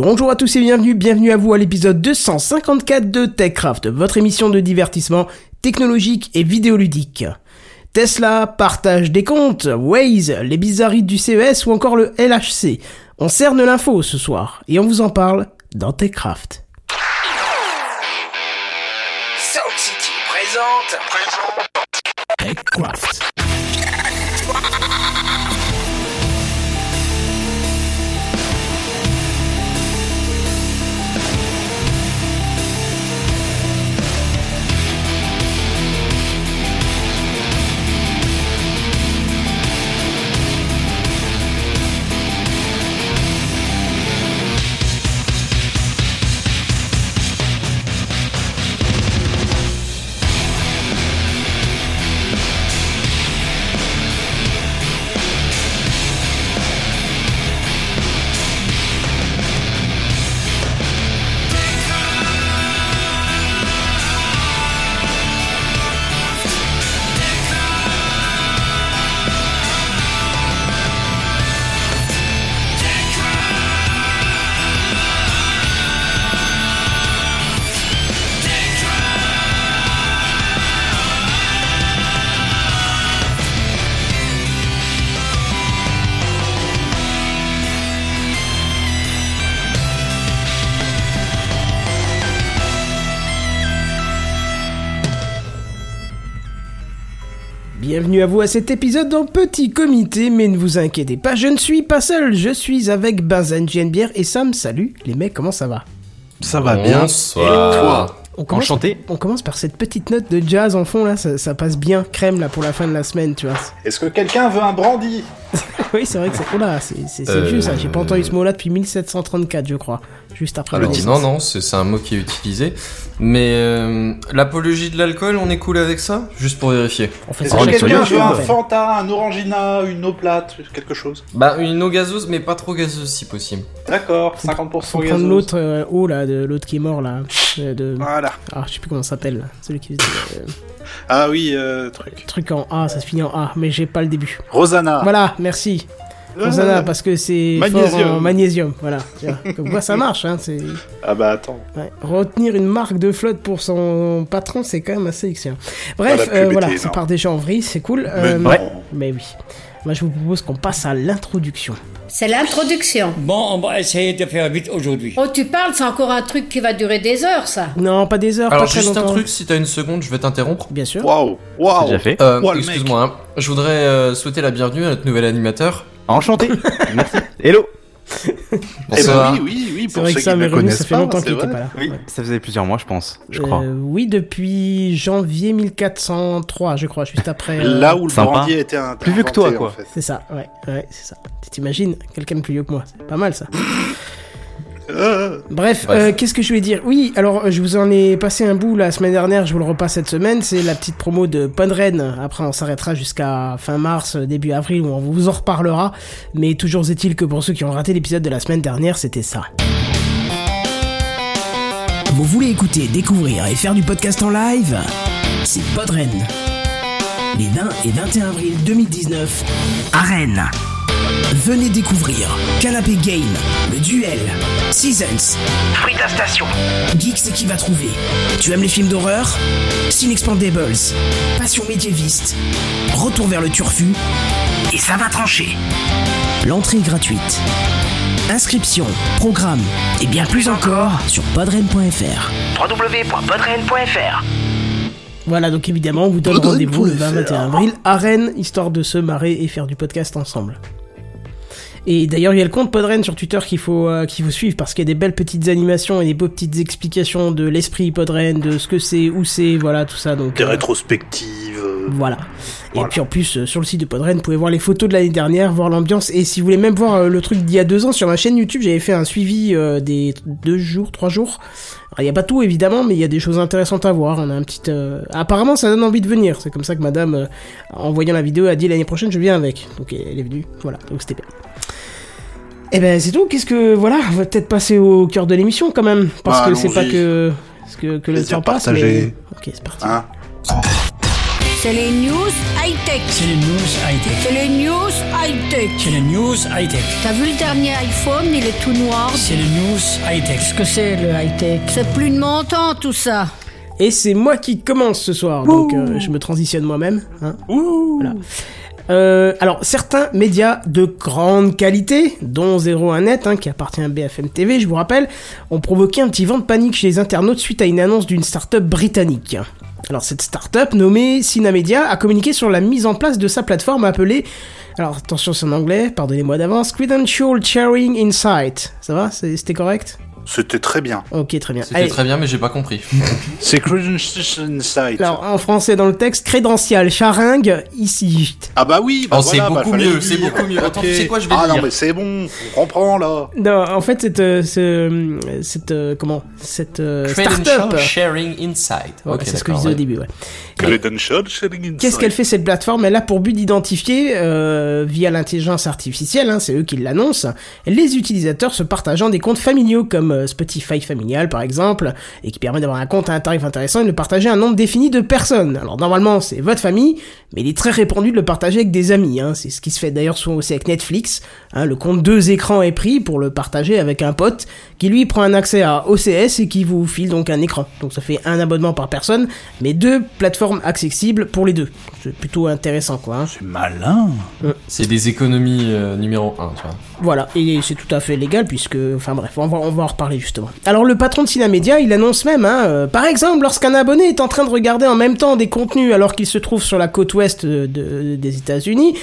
Bonjour à tous et bienvenue, bienvenue à vous à l'épisode 254 de TechCraft, votre émission de divertissement technologique et vidéoludique. Tesla partage des comptes, Waze, les bizarreries du CES ou encore le LHC. On cerne l'info ce soir et on vous en parle dans TechCraft. Sound City présente. TechCraft. Bienvenue à vous à cet épisode en petit comité, mais ne vous inquiétez pas, je ne suis pas seul, je suis avec Benzen, JNBR et Sam. Salut les mecs, comment ça va? Ça va bien. Bonsoir. Et toi? On commence, Enchanté. On commence par cette petite note de jazz en fond là, ça, ça passe bien crème là pour la fin de la semaine, tu vois. Est-ce que quelqu'un veut un brandy? Oui, c'est vrai que c'est. Oh là, c'est c'est- Euh, vieux ça, j'ai pas entendu ce mot-là depuis 1734, je crois. Juste après Ah, non, non, c'est un mot qui est utilisé. Mais euh, l'apologie de l'alcool, on est cool avec ça? Juste pour vérifier. On fait Est-ce ça quelqu'un veut un. Fanta, un Orangina, une eau plate, quelque chose? Bah, une eau gazeuse, mais pas trop gazeuse si possible. D'accord, 50% Faut prendre gazeuse. l'autre euh, eau là, de l'autre qui est mort là. euh, de... Voilà. Ah, je sais plus comment ça s'appelle, celui qui euh, Ah oui, euh, truc. truc en A, ça se finit en A, mais j'ai pas le début. Rosanna. Voilà, merci. Ah, Rosanna, parce que c'est Magnésium. fort en magnésium, voilà. Comme quoi ça marche, hein. C'est Ah bah attends. ouais. retenir une marque de flotte pour son patron, c'est quand même assez excellent. Bref, Ah, euh, voilà, ça part déjà en vrille, c'est cool. Mais Euh, non. mais oui. Moi, je vous propose qu'on passe à l'introduction. C'est l'introduction. Bon, on va essayer de faire vite aujourd'hui. Oh, tu parles, c'est encore un truc qui va durer des heures, ça. Non, pas des heures, Alors, pas très juste un truc, si t'as une seconde, je vais t'interrompre. Bien sûr. Waouh, waouh. déjà fait. Euh. Excuse-moi, hein. je voudrais euh, souhaiter la bienvenue à notre nouvel animateur. Enchanté. Merci. Hello. Eh Bonsoir. ben oui, oui, oui, C'est pour vrai ceux que ça qui revenu, connaissent ça fait pas, longtemps qu'il était vrai. pas là. Oui, Ouais. ça faisait plusieurs mois, je pense. Je crois. Euh, oui, depuis janvier 1403, je crois, juste après. euh, Là où le Sympa. brandy était un Plus vieux que toi, quoi. En fait. C'est ça, ouais, ouais, c'est ça. Tu t'imagines quelqu'un de plus vieux que moi, c'est pas mal ça. Bref, Bref. euh, qu'est-ce que je voulais dire? Oui, alors euh, je vous en ai passé un bout la semaine dernière, je vous le repasse cette semaine, c'est la petite promo de Podren. Après, on s'arrêtera jusqu'à fin mars, euh, début avril, où on vous en reparlera. Mais toujours est-il que pour ceux qui ont raté l'épisode de la semaine dernière, c'était ça. Vous voulez écouter, découvrir et faire du podcast en live? C'est Podren. Les 20 et 21 avril 2019 à Rennes. Venez découvrir Canapé Game, le duel, Seasons, Frida Station, Geeks et qui va trouver. Tu aimes les films d'horreur? Cinexpandables, Passion médiéviste, Retour vers le turfu, et ça va trancher. L'entrée est gratuite. Inscription, programme et bien plus encore sur podren.fr. www.podren.fr Voilà, donc évidemment, on vous donne rendez-vous le 20-21 avril à Rennes, histoire de se marrer et faire du podcast ensemble. Et d'ailleurs, il y a le compte Podren sur Twitter qu'il faut, euh, qu'il faut suivre parce qu'il y a des belles petites animations et des beaux petites explications de l'esprit Podren, de ce que c'est, où c'est, voilà, tout ça. Donc, Des euh, rétrospectives. euh, voilà. Et puis en plus, euh, sur le site de Podren, vous pouvez voir les photos de l'année dernière, voir l'ambiance. Et si vous voulez même voir le truc d'il y a deux ans sur ma chaîne YouTube, j'avais fait un suivi des deux jours, trois jours. Alors, il n'y a pas tout évidemment, mais il y a des choses intéressantes à voir. On a un petit. euh, Apparemment, ça donne envie de venir. C'est comme ça que Madame, euh, en voyant la vidéo, a dit l'année prochaine, je viens avec. Donc elle est venue. Voilà. Donc c'était bien. Et ben c'est tout. Qu'est-ce que voilà, on va peut-être passer au cœur de l'émission quand même, parce Bah, que c'est pas que que, que le temps passe. Mais... Ok, c'est parti. Hein C'est les news high-tech. C'est les news high-tech. C'est les news high-tech. C'est les news high-tech. T'as vu le dernier iPhone, il est tout noir. C'est les news high-tech. Qu'est-ce que c'est le high-tech? C'est plus de mon temps tout ça. Et c'est moi qui commence ce soir, donc euh, je me transitionne moi-même. Hein. Voilà. Euh, alors, certains médias de grande qualité, dont 01net, hein, qui appartient à BFM TV, je vous rappelle, ont provoqué un petit vent de panique chez les internautes suite à une annonce d'une start-up britannique. Alors, cette start-up, nommée Synamedia, a communiqué sur la mise en place de sa plateforme appelée, alors attention c'est en anglais, pardonnez-moi d'avance, Credential Sharing Insight. Ça va? C'était correct? C'était très bien. Ok, très bien. C'était très bien, mais j'ai pas compris. C'est Credential Insight. alors, en français dans le texte, crédential, charingue, ici. Ah bah oui, bah Oh, c'est voilà, bah, beaucoup mieux, c'est beaucoup mieux. Attends, Ok. tu sais quoi, je vais Ah non, mais c'est bon, on comprend là. Non, en fait, cette, euh, ce, cette, euh, comment, cette euh, start-up. Sharing Insight. Ouais, Ok, c'est ce que je disais au début, ouais. Credential Sharing Insight. Qu'est-ce qu'elle fait cette plateforme? Elle a pour but d'identifier, euh, via l'intelligence artificielle, hein, c'est eux qui l'annoncent, les utilisateurs se partageant des comptes familiaux comme Spotify familial par exemple, et qui permet d'avoir un compte à un tarif intéressant et de le partager à un nombre défini de personnes. Alors normalement c'est votre famille, mais il est très répandu de le partager avec des amis. Hein. C'est ce qui se fait d'ailleurs souvent aussi avec Netflix. Hein, le compte deux écrans est pris pour le partager avec un pote qui lui prend un accès à OCS et qui vous file donc un écran. Donc ça fait un abonnement par personne, mais deux plateformes accessibles pour les deux. C'est plutôt intéressant quoi. hein. C'est malin. C'est des économies euh, numéro 1, tu vois. Voilà, et c'est tout à fait légal puisque, enfin bref, on va, on va en reparler justement. Alors le patron de Synamedia, il annonce même, hein, euh, par exemple, lorsqu'un abonné est en train de regarder en même temps des contenus alors qu'il se trouve sur la côte ouest de- des États-Unis,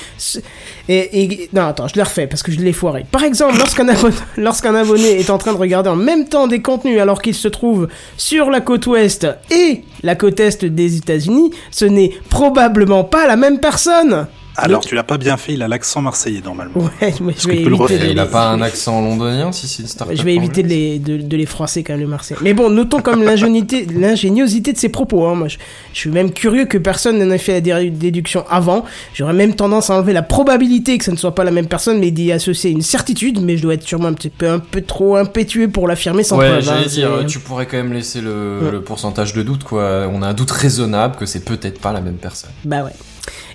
et, et- non attends, je le refais parce que je l'ai foiré. Par exemple, lorsqu'un abonné, lorsqu'un abonné est en train de regarder en même temps des contenus alors qu'il se trouve sur la côte ouest et la côte est des États-Unis, ce n'est probablement pas la même personne. Alors tu l'as pas bien fait, il a l'accent marseillais normalement. Ouais, mais je vais qu'on peut le éviter refaire de il a les- pas un accent londonien si c'est une start-up je vais éviter de les, de, de les froisser quand même le Marseille. Mais bon, notons comme l'ingéniosité, l'ingéniosité de ses propos. Hein. Moi, je, je suis même curieux que personne n'en ait fait la dé- déduction avant. J'aurais même tendance à enlever la probabilité que ce ne soit pas la même personne, mais d'y associer une certitude. Mais je dois être sûrement un petit peu, un peu trop impétueux pour l'affirmer sans Ouais, preuve. j'allais hein. dire, tu pourrais quand même laisser le, Ouais. le pourcentage de doute, quoi. On a un doute raisonnable que c'est peut-être pas la même personne. Bah ouais.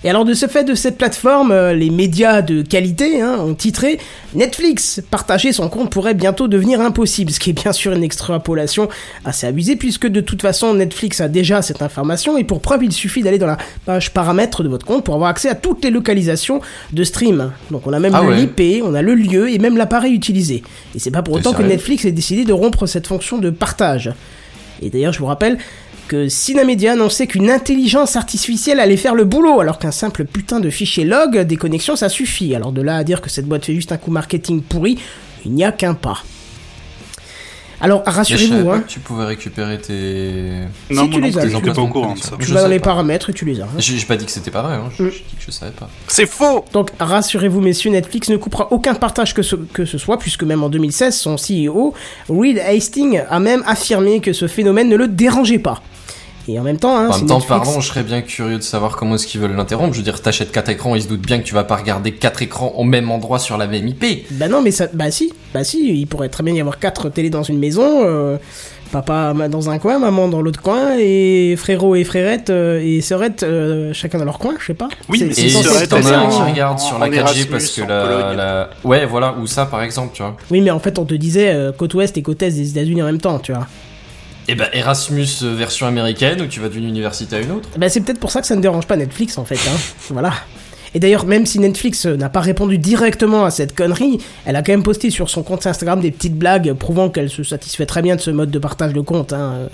Et alors de ce fait de cette plateforme, euh, les médias de qualité hein, ont titré Netflix, partager son compte pourrait bientôt devenir impossible, ce qui est bien sûr une extrapolation assez abusée puisque de toute façon Netflix a déjà cette information et pour preuve il suffit d'aller dans la page paramètres de votre compte pour avoir accès à toutes les localisations de stream. Donc on a même Ah ouais. l'IP, on a le lieu et même l'appareil utilisé. Et c'est pas pour autant que Netflix ait décidé de rompre cette fonction de partage. Et d'ailleurs, je vous rappelle que Synamedia annonçait qu'une intelligence artificielle allait faire le boulot, alors qu'un simple putain de fichier log des connexions, ça suffit. Alors de là à dire que cette boîte fait juste un coup marketing pourri, il n'y a qu'un pas. Alors je rassurez-vous, savais pas hein, que tu pouvais récupérer tes. Non, Si, tu moi les non as, pas as. au courant de ça. Je tu vas dans les pas. paramètres et tu les as. hein. J'ai pas dit que c'était pareil, hein. je- Mm. j'ai dit que je savais pas. C'est faux Donc rassurez-vous messieurs, Netflix ne coupera aucun partage que ce, que ce soit, puisque même en 2016, son CEO, Reed Hastings, a même affirmé que ce phénomène ne le dérangeait pas. Et en même temps, hein, En même temps, Netflix- pardon, je serais bien curieux de savoir comment est-ce qu'ils veulent l'interrompre. Je veux dire, t'achètes quatre écrans, ils se doutent bien que tu vas pas regarder quatre écrans au même endroit sur la même IP. Bah non, mais ça, bah si, bah si, il pourrait très bien y avoir quatre télés dans une maison, euh, papa dans un coin, maman dans l'autre coin, et frérot et frérette euh, et sœurette euh, chacun dans leur coin, je sais pas. Oui, mais c'est censé t'en as un qui hein. regarde sur la en 4G Erasmus, parce que en la, Ouais, voilà, ou ça par exemple, tu vois. Oui, mais en fait, on te disait côte ouest et côte est des États-Unis en même temps, tu vois. Et ben Erasmus euh, version américaine où tu vas d'une université à une autre. Bah c'est peut-être pour ça que ça ne dérange pas Netflix en fait, hein. voilà. Et d'ailleurs, même si Netflix euh, n'a pas répondu directement à cette connerie, elle a quand même posté sur son compte Instagram des petites blagues prouvant qu'elle se satisfait très bien de ce mode de partage de compte. Hein. euh.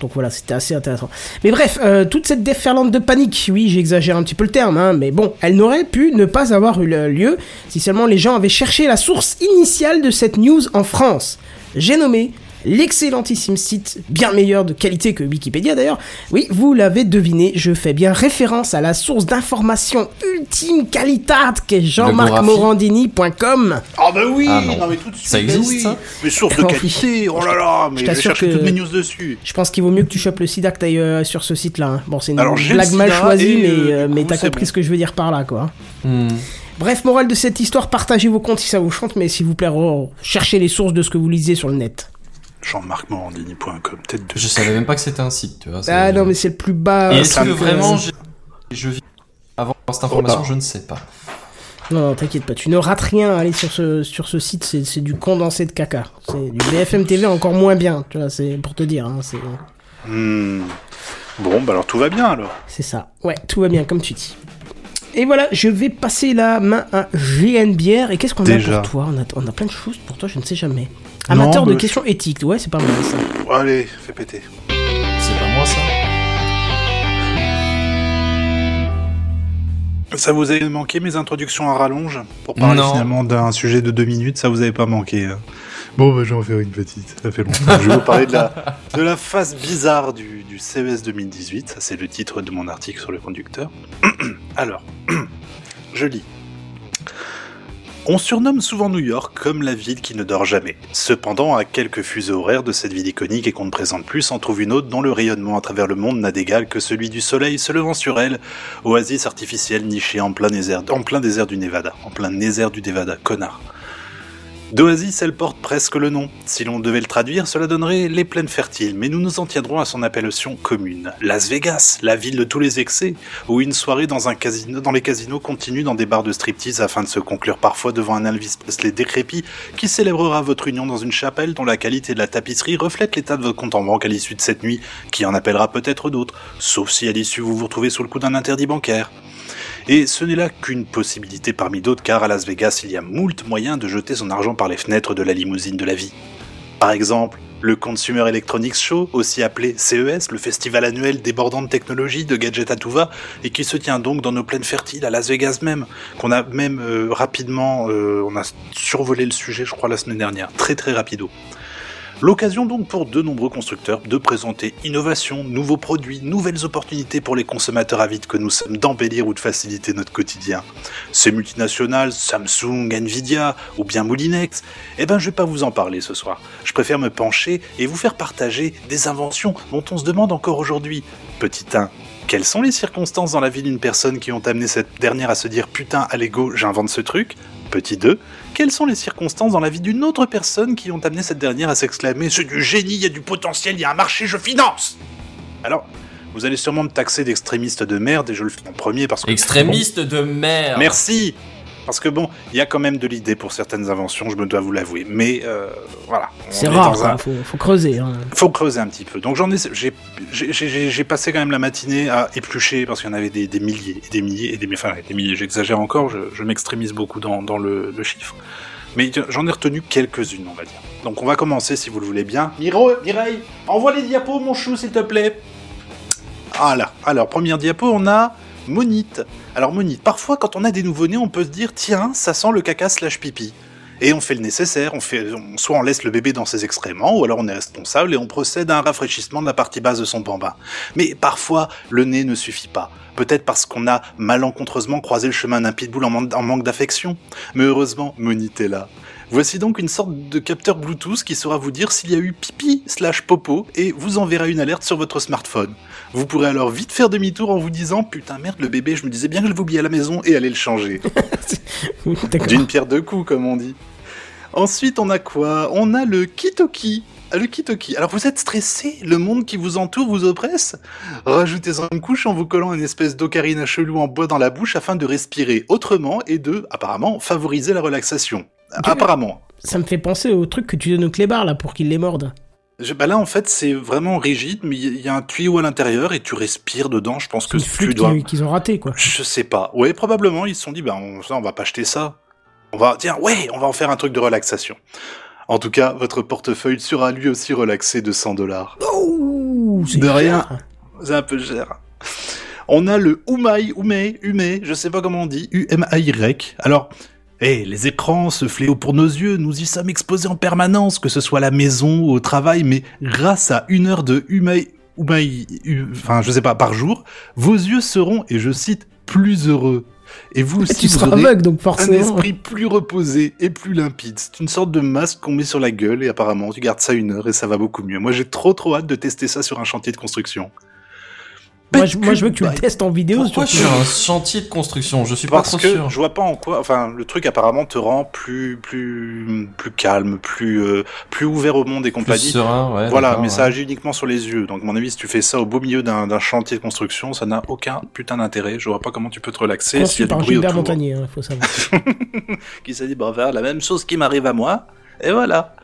Donc voilà, c'était assez intéressant. Mais bref, toute cette déferlante de panique, oui, j'exagère un petit peu le terme, hein, mais bon, elle n'aurait pu ne pas avoir eu lieu si seulement les gens avaient cherché la source initiale de cette news en France. J'ai nommé l'excellentissime site, bien meilleur de qualité que Wikipédia d'ailleurs. Oui, vous l'avez deviné, je fais bien référence à la source d'information ultime qualitat qu'est jean-marc-morandini.com. Ah bah oui, Ah non. mais tout de suite. Ça mais existe, oui. ça Mais source de oui. qualité, oh là là, mais Je je chercher que- toutes mes news dessus. Je pense qu'il vaut mieux que tu chopes le sida que t'ailles euh, sur ce site-là. hein. Bon, c'est une Alors, blague mal choisie, mais, euh, euh, mais t'as compris bon. ce que je veux dire par là, quoi. Hmm. Bref, morale de cette histoire, partagez vos comptes si ça vous chante, mais s'il vous plaît, oh, cherchez les sources de ce que vous lisez sur le net. Jean-Marc-Morandini.com, tête de... Je savais même pas que c'était un site, tu vois. Ah non, mais c'est le plus bas. Et ça est-ce que me- vraiment j'ai- je vis avant cette information, Oh je ne sais pas. Non, non, t'inquiète pas, tu ne rates rien à aller sur ce, sur ce site, c'est c'est du condensé de caca. C'est du BFM TV encore moins bien, tu vois, c'est pour te dire, hein, c'est Hmm. Bon, bah alors tout va bien alors. c'est ça. Ouais, tout va bien, comme tu dis. Et voilà, je vais passer la main à GNBR. Et qu'est-ce qu'on a pour toi? On a, on a plein de choses pour toi, je ne sais jamais. Amateur Non, de mais- questions éthiques, ouais, c'est pas mal ça. Bon, allez, fais péter. C'est pas moi ça? Ça vous avait manqué mes introductions à rallonge? Pour parler Non. finalement d'un sujet de deux minutes, ça vous avait pas manqué. Bon, bah, je vais en faire une petite, ça fait longtemps. je vais vous parler de la, de la phase bizarre du, du CES 2018, ça c'est le titre de mon article sur le conducteur. Alors, je lis. On surnomme souvent New York comme la ville qui ne dort jamais. Cependant, à quelques fuseaux horaires de cette ville iconique et qu'on ne présente plus, s'en trouve une autre dont le rayonnement à travers le monde n'a d'égal que celui du soleil se levant sur elle, oasis artificielle nichée en plein désert, en plein désert du Nevada, en plein désert du Nevada, connard. D'oasis, elle porte presque le nom. Si l'on devait le traduire, cela donnerait les plaines fertiles, mais nous nous en tiendrons à son appellation commune. Las Vegas, la ville de tous les excès, où une soirée dans les casinos continue dans des bars de striptease afin de se conclure parfois devant un Elvis Presley décrépit qui célébrera votre union dans une chapelle dont la qualité de la tapisserie reflète l'état de votre compte en banque à l'issue de cette nuit, qui en appellera peut-être d'autres, sauf si à l'issue vous vous retrouvez sous le coup d'un interdit bancaire. Et ce n'est là qu'une possibilité parmi d'autres car à Las Vegas il y a moult moyens de jeter son argent par les fenêtres de la limousine de la vie. Par exemple, le Consumer Electronics Show, aussi appelé CES, le festival annuel débordant de technologie, de gadgets à tout va, et qui se tient donc dans nos plaines fertiles, à Las Vegas même, qu'on a même euh, rapidement, euh, on a survolé le sujet je crois la semaine dernière, très très rapido. L'occasion donc pour de nombreux constructeurs de présenter innovation, nouveaux produits, nouvelles opportunités pour les consommateurs avides que nous sommes d'embellir ou de faciliter notre quotidien. Ces multinationales, Samsung, Nvidia ou bien Moulinex, eh ben je vais pas vous en parler ce soir. Je préfère me pencher et vous faire partager des inventions dont on se demande encore aujourd'hui. Petit 1. Quelles sont les circonstances dans la vie d'une personne qui ont amené cette dernière à se dire putain, allez go, j'invente ce truc? Petit 2. Quelles sont les circonstances dans la vie d'une autre personne qui ont amené cette dernière à s'exclamer C'est du génie, il y a du potentiel, il y a un marché, je finance Alors, vous allez sûrement me taxer d'extrémiste de merde et je le fais en premier parce que. Extrémiste de merde. Merci Parce que bon, il y a quand même de l'idée pour certaines inventions, je me dois vous l'avouer. Mais euh, voilà. C'est est rare, un- faut, faut creuser. Hein. faut creuser un petit peu. Donc j'en ai, j'ai, passé quand même la matinée à éplucher parce qu'il y en avait des, des milliers et des milliers et des, enfin des milliers. J'exagère encore, je, je m'extrémise beaucoup dans, dans le, le chiffre. Mais j'en ai retenu quelques-unes, on va dire. Donc on va commencer si vous le voulez bien. Miro, Mireille, envoie les diapos, mon chou, s'il te plaît. Voilà. Alors première diapo, on a Monite. Alors Monite, parfois quand on a des nouveau-nés, on peut se dire tiens, ça sent le caca slash pipi. Et on fait le nécessaire, soit on laisse le bébé dans ses excréments, ou alors on est responsable et on procède à un rafraîchissement de la partie basse de son bambin. Mais parfois, le nez ne suffit pas. Peut-être parce qu'on a malencontreusement croisé le chemin d'un pitbull en manque d'affection. Mais heureusement, Monite est là. Voici donc une sorte de capteur Bluetooth qui saura vous dire s'il y a eu pipi slash popo et vous enverra une alerte sur votre smartphone. Vous pourrez alors vite faire demi-tour en vous disant putain merde le bébé je me disais bien que je l'avais oublié à la maison et aller le changer. D'une pierre deux coups, comme on dit. Ensuite, on a quoi? On a le Kitoki. Ah, Le Kitoki. Alors, vous êtes stressé? Le monde qui vous entoure vous oppresse? Rajoutez-en une couche en vous collant une espèce d'ocarine chelou en bois dans la bouche afin de respirer autrement et de, apparemment, favoriser la relaxation. Apparemment. Ça me fait penser au truc que tu donnes au clébard là pour qu'il les morde. Je- bah là, en fait, c'est vraiment rigide, mais il y a un tuyau à l'intérieur et tu respires dedans. Je pense que une tu flûte dois. qu'ils ont raté quoi. Je sais pas. Ouais, probablement, ils se sont dit, ben, on, ça, on va pas acheter ça. On va, tiens, ouais, on va en faire un truc de relaxation. En tout cas, votre portefeuille sera lui aussi relaxé de 100 dollars. Oh, De cher. rien. C'est un peu cher. On a le Umai, Umei, Umei, je sais pas comment on dit, U-M-A-Y. Alors, eh, les écrans, ce fléau pour nos yeux, nous y sommes exposés en permanence, que ce soit à la maison ou au travail, mais grâce à une heure de Umei, U- enfin, je sais pas, par jour, vos yeux seront, et je cite, plus heureux. Et vous aussi, tu vous seras aurez aveugle donc un forcément. esprit plus reposé et plus limpide. C'est une sorte de masque qu'on met sur la gueule et apparemment tu gardes ça une heure et ça va beaucoup mieux. Moi j'ai trop trop hâte de tester ça sur un chantier de construction. Moi je, moi, je veux que tu le Pet testes en vidéo. Pourquoi sur un chantier de construction Je suis pas Parce trop que sûr. je vois pas en quoi. Enfin, le truc apparemment te rend plus, plus, plus calme, plus, euh, plus ouvert au monde et Plus compagnie. serein, ouais. Voilà, mais ouais. ça agit uniquement sur les yeux. Donc, à mon avis, si tu fais ça au beau milieu d'un chantier de construction, ça n'a aucun putain d'intérêt. Je vois pas comment tu peux te relaxer s'il y a du bruit Gilbert autour. Montagnier, hein, faut savoir. Qui s'est dit, bah, faire la même chose qui m'arrive à moi. Et voilà.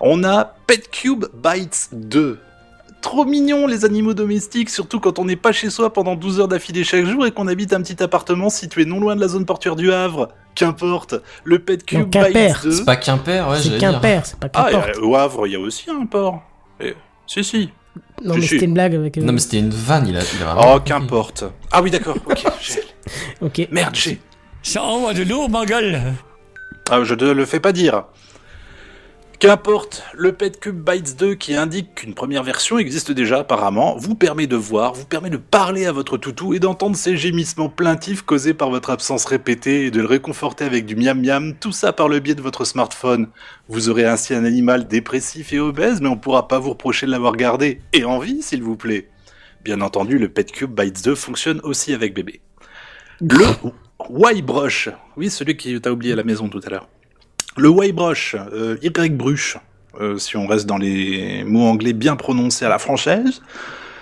On a PetCube Bites 2. Trop mignon les animaux domestiques, surtout quand on n'est pas chez soi pendant 12 heures d'affilée chaque jour et qu'on habite un petit appartement situé non loin de la zone portuaire du Havre. Qu'importe, le PetCube Non, Quimper. Bites 2. C'est pas Quimper, ouais, c'est. Quimper, c'est pas Ah, qu'importe. et, euh, au Havre, il y a aussi un port. Et- Si, si. non, mais c'était une blague avec. euh, Non, mais c'était une vanne, il a, il a vraiment. Oh, qu'importe. Ah oui, d'accord. Ok. Merde, j'ai. Ça envoie de lourd, ma gueule. Ah, je ne le fais pas dire. Qu'importe, le PetCube Bytes 2 qui indique qu'une première version existe déjà apparemment vous permet de voir, vous permet de parler à votre toutou et d'entendre ses gémissements plaintifs causés par votre absence répétée et de le réconforter avec du miam miam, tout ça par le biais de votre smartphone. Vous aurez ainsi un animal dépressif et obèse, mais on pourra pas vous reprocher de l'avoir gardé. Et en vie, s'il vous plaît. Bien entendu, le PetCube Bytes 2 fonctionne aussi avec bébé. Le Y-Brush, oui, celui qui t'a oublié à la maison tout à l'heure. Le Y-Brush, euh, Y-Brush, euh, si on reste dans les mots anglais bien prononcés à la française,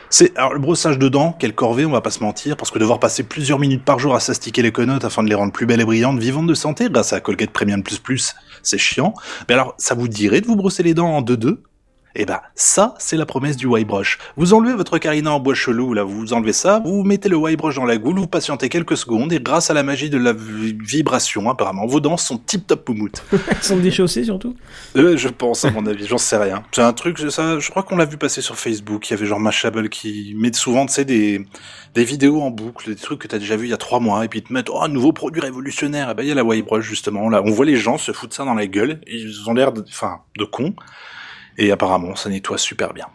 c'est alors le brossage de dents, quelle corvée, on va pas se mentir, parce que devoir passer plusieurs minutes par jour à s'astiquer les quenottes afin de les rendre plus belles et brillantes, vivantes de santé, grâce à Colgate Premium Plus Plus, c'est chiant. Mais alors, ça vous dirait de vous brosser les dents en 2-2 eh ben, ça, c'est la promesse du Y-Brush. Vous enlevez votre carina en bois chelou, là, vous enlevez ça, vous mettez le Y-Brush dans la goule, vous patientez quelques secondes, et grâce à la magie de la vi- vibration, apparemment, vos dents sont tip-top poumoutes. Ils sont déchaussés surtout? Euh, je pense, à mon avis, j'en sais rien. C'est un truc, ça, je crois qu'on l'a vu passer sur Facebook, il y avait genre Mashable qui met souvent, tu sais, des, des vidéos en boucle, des trucs que t'as déjà vu il y a trois mois, et puis ils te mettent, oh, un nouveau produit révolutionnaire, et ben, il y a la Y-Brush, justement, là, on voit les gens se foutre ça dans la gueule, ils ont l'air de, enfin, de cons, et apparemment, ça nettoie super bien.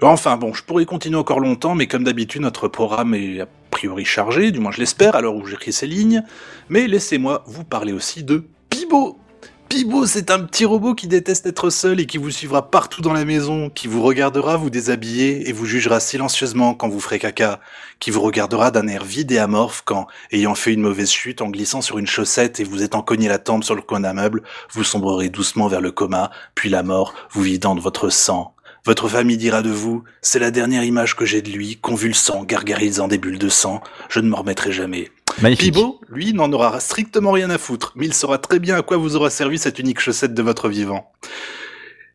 Enfin bon, je pourrais continuer encore longtemps, mais comme d'habitude, notre programme est a priori chargé, du moins je l'espère, à l'heure où j'écris ces lignes. Mais laissez-moi vous parler aussi de Pibo Pibo, c'est un petit robot qui déteste être seul et qui vous suivra partout dans la maison, qui vous regardera vous déshabiller et vous jugera silencieusement quand vous ferez caca, qui vous regardera d'un air vide et amorphe quand, ayant fait une mauvaise chute en glissant sur une chaussette et vous étant cogné la tempe sur le coin d'un meuble, vous sombrerez doucement vers le coma, puis la mort, vous vidant de votre sang. Votre famille dira de vous, c'est la dernière image que j'ai de lui, convulsant, gargarisant des bulles de sang, je ne m'en remettrai jamais. Magnifique. Pibo, lui, n'en aura strictement rien à foutre, mais il saura très bien à quoi vous aura servi cette unique chaussette de votre vivant.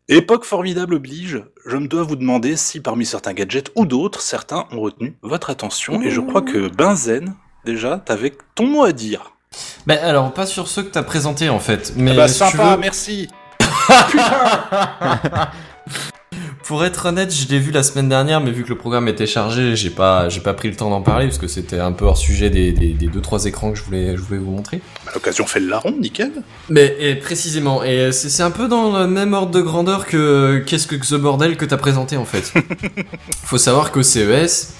Époque formidable oblige, je me dois vous demander si parmi certains gadgets ou d'autres, certains ont retenu votre attention, et je crois que Benzen, déjà, t'avais ton mot à dire. Ben alors, pas sur ceux que t'as présentés en fait. Mais Ah bah si tu sympa, veux, merci Pour être honnête, je l'ai vu la semaine dernière, mais vu que le programme était chargé, j'ai pas, j'ai pas pris le temps d'en parler parce que c'était un peu hors sujet des, des, des deux trois écrans que je voulais, je voulais vous montrer. Bah, L'occasion fait le larron, nickel Mais et précisément, et c'est c'est un peu dans le même ordre de grandeur que qu'est-ce que ce bordel que t'as présenté en fait. Faut savoir qu'au CES,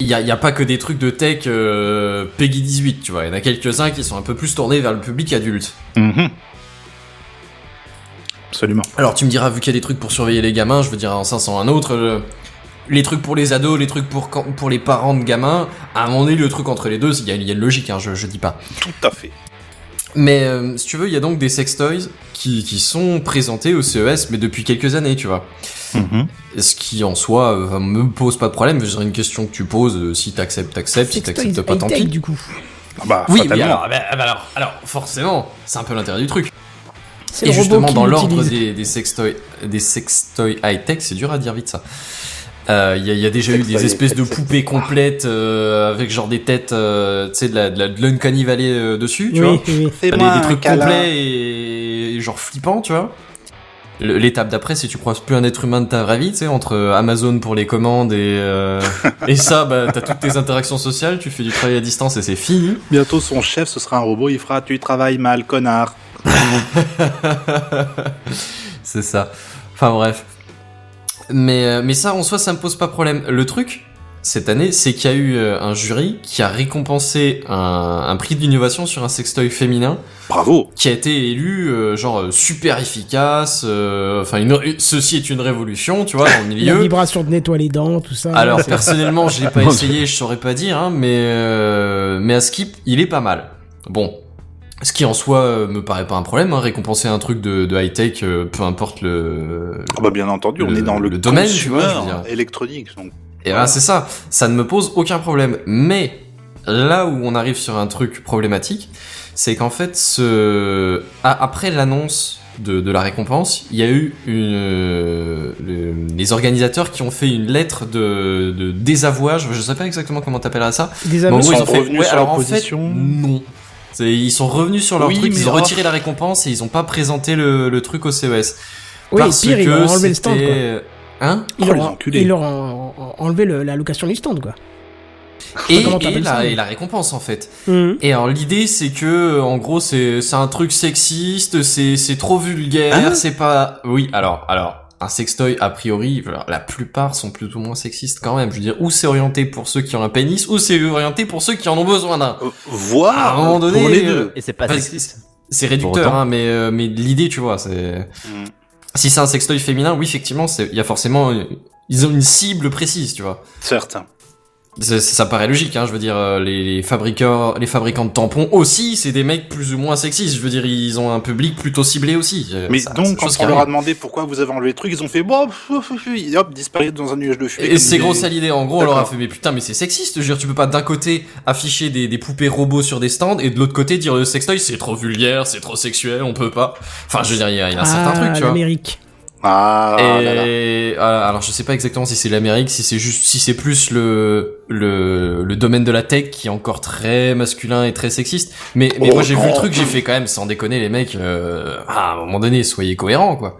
il y a, y a pas que des trucs de tech euh, Peggy 18, tu vois. Il y en a quelques-uns qui sont un peu plus tournés vers le public adulte. Mhm. Absolument. Alors tu me diras, vu qu'il y a des trucs pour surveiller les gamins, je veux dire en 500 un autre, euh, les trucs pour les ados, les trucs pour, quand- pour les parents de gamins, à un moment donné, le truc entre les deux, il y a, il y a une logique, hein, je, je dis pas. Tout à fait. Mais euh, si tu veux, il y a donc des sextoys qui, qui sont présentés au CES, mais depuis quelques années, tu vois. Mhm. Ce qui en soi euh, me pose pas de problème, je veux dire, une question que tu poses, euh, si t'acceptes, t'acceptes, si t'acceptes pas, tant pis. du coup. Ah bah, Oui, mais alors, bah, bah alors, alors, forcément, c'est un peu l'intérêt du truc. Et justement, dans l'ordre des, des sextoys, des sextoys high-tech, c'est dur à dire vite ça. Euh, Il y, a- il y a déjà eu des Sextoy espèces de poupées complètes euh, avec genre des têtes, euh, tu sais, de la, de la de l'Uncanny Valley euh, dessus, tu vois. Oui. Des, des trucs complets et, et genre flippants, tu vois. L'étape d'après, c'est tu croises plus un être humain de ta vraie vie, tu sais, entre Amazon pour les commandes et euh, et ça, bah t'as toutes tes interactions sociales, tu fais du travail à distance et c'est fini. Bientôt son chef, ce sera un robot, il fera tu travailles mal, connard. c'est ça. Enfin bref. Mais, euh, mais ça, en soi, ça me pose pas problème. Le truc, cette année, c'est qu'il y a eu euh, un jury qui a récompensé un, un prix d'innovation sur un sextoy féminin Bravo. qui a été élu euh, genre super efficace. Enfin, ceci est une révolution, tu vois, dans le La milieu. vibration de nettoie les dents, tout ça. Alors personnellement, je l'ai pas essayé, je saurais pas dire, hein, mais euh, mais à Skip, il est pas mal. Bon, ce qui en soi euh, me paraît pas un problème, hein, récompenser un truc de, de high tech, peu importe le. Ah bah bien entendu, on est dans le, le domaine, tu vois, je veux consumer dire. électronique. Donc, Et voilà, c'est ça. Ça ne me pose aucun problème. Mais là où on arrive sur un truc problématique, c'est qu'en fait, ce... a- après l'annonce de, de la récompense, il y a eu une, euh, le- les organisateurs qui ont fait une lettre de, de désavouage. Je sais pas exactement comment t'appelleras ça. Des Mais en aveux gros, sont ils ont fait, revenus ouais, sur alors leur en fait, position. non. Ils sont revenus sur leur Oui, truc, ils ont oh. retiré la récompense et ils ont pas présenté le, le truc au CES. Oui, parce pire, ils que leur ont enlevé le stand, quoi. c'était- Hein Ils Oh, leur ils leur ont enlevé le- la location du stand, quoi. et, la, mais- et la récompense en fait. Mhm. Et alors l'idée c'est que en gros c'est c'est un truc sexiste, c'est c'est trop vulgaire, Hein c'est pas oui, alors alors un sextoy a priori la plupart sont plus ou moins sexistes quand même, je veux dire ou c'est orienté pour ceux qui ont un pénis ou c'est orienté pour ceux qui en ont besoin d'un. euh, voire À un moment donné, pour les euh, deux. Et c'est pas sexiste. C'est réducteur hein, mais euh, mais l'idée tu vois, c'est Mm. si c'est un sextoy féminin, oui effectivement, c'est il y a forcément ils ont une cible précise, tu vois. Certes. Ça, ça paraît logique, hein, je veux dire, euh, les, les fabricants, les fabricants de tampons aussi, c'est des mecs plus ou moins sexistes. Je veux dire, ils ont un public plutôt ciblé aussi. Euh, Mais ça- donc, quand on leur a demandé pourquoi vous avez enlevé le truc, ils ont fait bon, pff, hop, disparaître dans un nuage de fumée. Et c'est des- gros ça l'idée. En gros, on leur a fait, mais putain, mais c'est sexiste. Je veux dire, tu peux pas d'un côté afficher des, des poupées robots sur des stands et de l'autre côté dire le sextoy c'est trop vulgaire, c'est trop sexuel, on peut pas. Enfin, je veux dire, il y a, il y a un certain Ah, truc, tu vois. Ah, là, là. Et euh, alors je sais pas exactement si c'est l'Amérique, si c'est juste, si c'est plus le, le le domaine de la tech qui est encore très masculin et très sexiste. Mais mais Oh, moi j'ai vu le truc, j'ai fait quand même sans déconner les mecs. euh, à un moment donné, soyez cohérents quoi.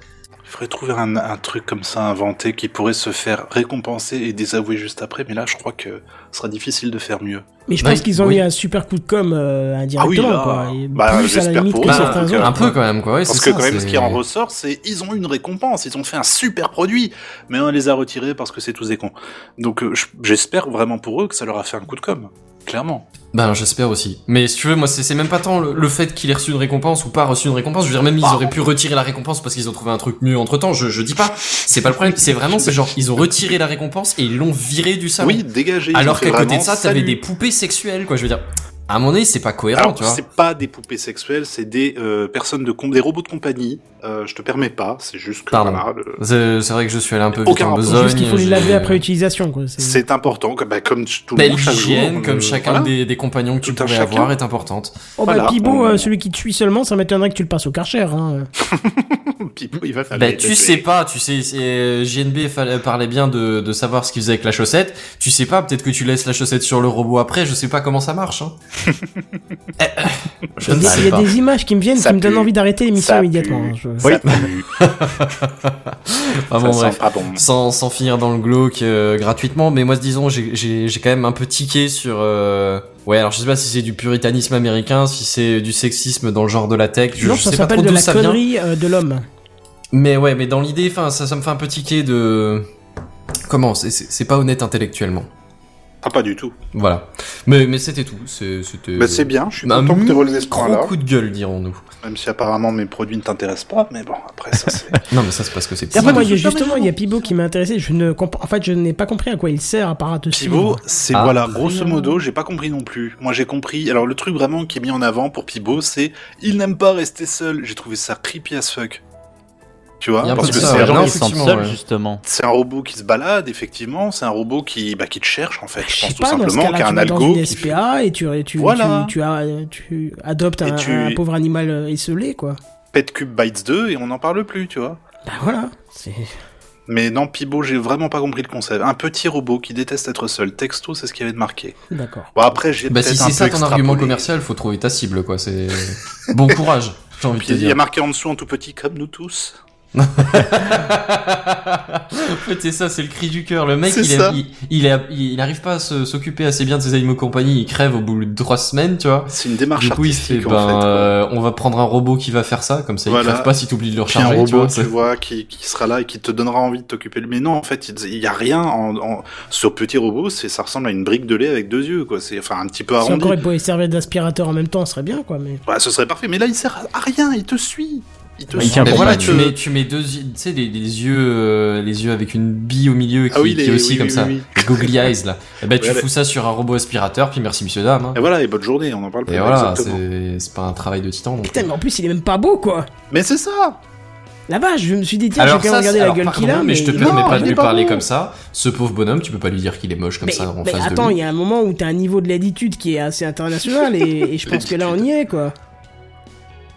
Faudrait trouver un, un truc comme ça inventé qui pourrait se faire récompenser et désavouer juste après, mais là, je crois que ce sera difficile de faire mieux. Mais je Ouais, pense qu'ils ont oui. eu un super coup de com euh, Ah oui, indirectement, là, quoi. Bah, plus à la j'espère limite pour que eux, autres. un peu quand même quoi. Ouais, Parce que ça, quand même, ce qui en ressort, c'est ils ont eu une récompense, ils ont fait un super produit, mais on les a retirés parce que c'est tous des cons. Donc euh, je- j'espère vraiment pour eux que ça leur a fait un coup de com, clairement. Ben j'espère aussi. Mais si tu veux, moi c'est même pas tant le, le fait qu'il ait reçu une récompense ou pas reçu une récompense. Je veux dire même ils auraient pu retirer la récompense parce qu'ils ont trouvé un truc mieux entre temps. Je je dis pas. C'est pas le problème. C'est vraiment c'est genre ils ont retiré la récompense et ils l'ont viré du salon. Oui, dégagé. Alors qu'à côté de ça, t'avais des poupées sexuelles, quoi. Je veux dire, à moment donné, c'est pas cohérent, Alors, tu vois. c'est pas des poupées sexuelles, c'est des euh, personnes de com- des robots de compagnie. Euh, je te permets pas, c'est juste que Pardon. voilà, le- C'est vrai que je suis allé un peu vite Aucun en besogne. juste qu'il faut les laver après utilisation, quoi. C'est- important, comme, bah, comme tout le Bah, monde chaque jour. On, comme euh, chacun voilà. des, des compagnons que tu Tout pourrais chacun. avoir, est importante. Oh bah Voilà, euh, celui qui te suit seulement, ça m'étonnerait que tu le passes au Karcher. Hein. Pipo, il va faire Bah, tu sais pas, tu sais, euh, JNB parlait bien de, de savoir ce qu'il faisait avec la chaussette. Tu sais pas, peut-être que tu laisses la chaussette sur le robot après, je sais pas comment ça marche. Hein. Eh, je Il y a, pas. des images qui me viennent Ça qui me donnent envie d'arrêter l'émission immédiatement. hein, je- pue, Ah bon, bref. sent pas bon. sans, sans finir dans le glauque euh, gratuitement, mais moi disons j'ai quand même un peu tiqué sur euh... ouais alors je sais pas si c'est du puritanisme américain, si c'est du sexisme dans le genre de la tech, je, non, je ça sais pas s'appelle trop de la ça connerie euh, de l'homme. Mais ouais, mais dans l'idée, enfin ça ça me fait un peu tiquer de comment c'est pas honnête intellectuellement. Ah, pas du tout. Voilà. Mais mais c'était tout, c'est c'était Bah, c'est bien, je suis un content que tu relevé ce point-là. coup de gueule dirons-nous. Même si apparemment mes produits ne t'intéressent pas, mais bon, après ça c'est. Non mais ça c'est parce que c'est Et après, pas moi, de il y a super justement, il y a Pibo qui m'a intéressé. Je ne comp- en fait, je n'ai pas compris à quoi il sert à part à te Pibo, c'est Ah. voilà, grosso modo, j'ai pas compris non plus. Moi j'ai compris. Alors le truc vraiment qui est mis en avant pour Pibo, c'est il n'aime pas rester seul. J'ai trouvé ça creepy as fuck. Tu vois, y parce que c'est un, Les Non, gens qui se sentent effectivement, seuls, ouais. justement. c'est un robot qui se balade, effectivement. C'est un robot qui bah, qui te cherche en fait. Je Je sais pense tout pas, simplement qu'il y cas-là, a tu un vas dans algo une qui SPA et tu, tu, Voilà. tu, tu, as- tu adoptes un, tu- un pauvre animal euh, esselé, quoi. Pet Cube Bites 2 et on n'en parle plus, tu vois. Bah voilà. C'est... Mais non, Pibo, j'ai vraiment pas compris le concept. Un petit robot qui déteste être seul. Texto, c'est ce qui avait de marqué. D'accord. Bon après, j'ai Bah peut-être si un c'est ça ton argument commercial, faut trouver ta cible quoi, c'est bon courage. J'ai envie de te Puis il y dire. a marqué en dessous en tout petit comme nous tous. En fait, c'est ça, c'est le cri du cœur. Le mec, il, il, il, il arrive pas à s'occuper assez bien de ses animaux de compagnie. Il crève au bout de trois semaines, tu vois. C'est une démarche Du coup, il se fait, artistique ben, euh, on va prendre un robot qui va faire ça, comme ça, il Voilà. crève pas si t'oublies de le Puis un recharger, tu robot, vois. tu vois, qui, qui sera là et qui te donnera envie de t'occuper. de- Mais non, en fait, il il y a rien en, en... ce petit robot. C'est, ça ressemble à une brique de lait avec deux yeux, quoi. C'est enfin un petit peu Si arrondi. encore il pouvait servir d'aspirateur en même temps, ce serait bien, quoi. Mais Ouais, ce serait parfait. Mais là, il sert à rien. Il te suit. Il te Mais voilà, tu mets, tu mets deux, yeux- tu sais, les, les yeux, euh, les yeux avec une bille au milieu qui, Ah oui, qui les- est aussi oui, comme oui, ça, oui, les googly eyes là. Et ben tu Ouais, fous ça sur un robot aspirateur, puis merci monsieur dame. hein. Et voilà, et bonne journée. On en parle. Et plus, voilà, exactement. c'est c'est pas un travail de titan. donc. putain, mais en plus, il est même pas beau, quoi. Mais c'est ça. La vache, je me suis dit, tiens, je vais Alors quand même ça, regarder c'est- la gueule qu'il a. mais je te permets Non, pas de lui pas parler comme ça. Ce pauvre bonhomme, tu peux pas lui dire qu'il est moche comme Mais, ça en mais face attends, de il y a un moment où t'as un niveau de l'attitude qui est assez international et, et je pense que là on y est quoi.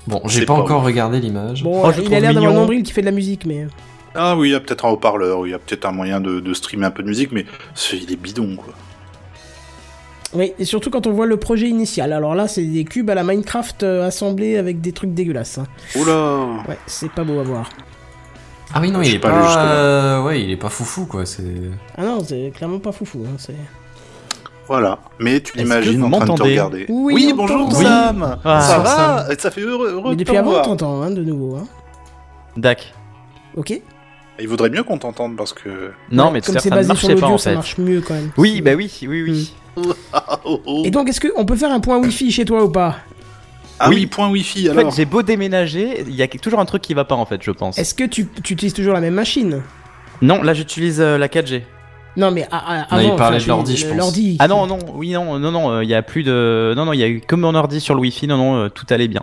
Bon, j'ai pas pas encore regardé l'image. Bon, Oh, il a l'air d'avoir un nombril qui fait de la musique, mais. Ah oui, il y a peut-être un haut-parleur. Il y a peut-être un moyen de, de streamer un peu de musique, mais c'est- il est bidon, quoi. Oui, et surtout quand on voit le projet initial. Alors là, c'est des cubes à la Minecraft euh, assemblés avec des trucs dégueulasses. hein. Oula. Ouais, c'est pas beau à voir. Ah oui, non, il est pas euh, ouais, il est pas foufou quoi. C'est. Ah non, c'est clairement pas foufou. Hein, c'est... Voilà. Mais tu l'imagines que en train de te regarder. Oui, on bonjour. Sam. Ah, ça Sam. va Ça fait heureux, heureux Mais de depuis te avant, on voir. t'entend hein, de nouveau. Hein. Dac. Ok. Il vaudrait mieux qu'on t'entende parce que. Non, Ouais, mais comme c'est fait, ça ne basé sur l'audio, en ça fait. marche mieux quand même. Oui, bah oui, oui, oui. Ah, oh. Et donc, est-ce qu'on peut faire un point Wi-Fi chez toi ou pas? Ah oui, Oui. point wifi En alors. fait, j'ai beau déménager, il y a toujours un truc qui va pas en fait, je pense. Est-ce que tu, tu utilises toujours la même machine? Non, là j'utilise euh, la 4G. Non, mais à- à- Non, il avant, parlait enfin, de l'ordi, je pense. L'ordi. Ah non, non, oui, non, non, non, il y a plus de. Non, non, il y a eu comme mon ordi sur le Wi-Fi, non, non, euh, tout allait bien.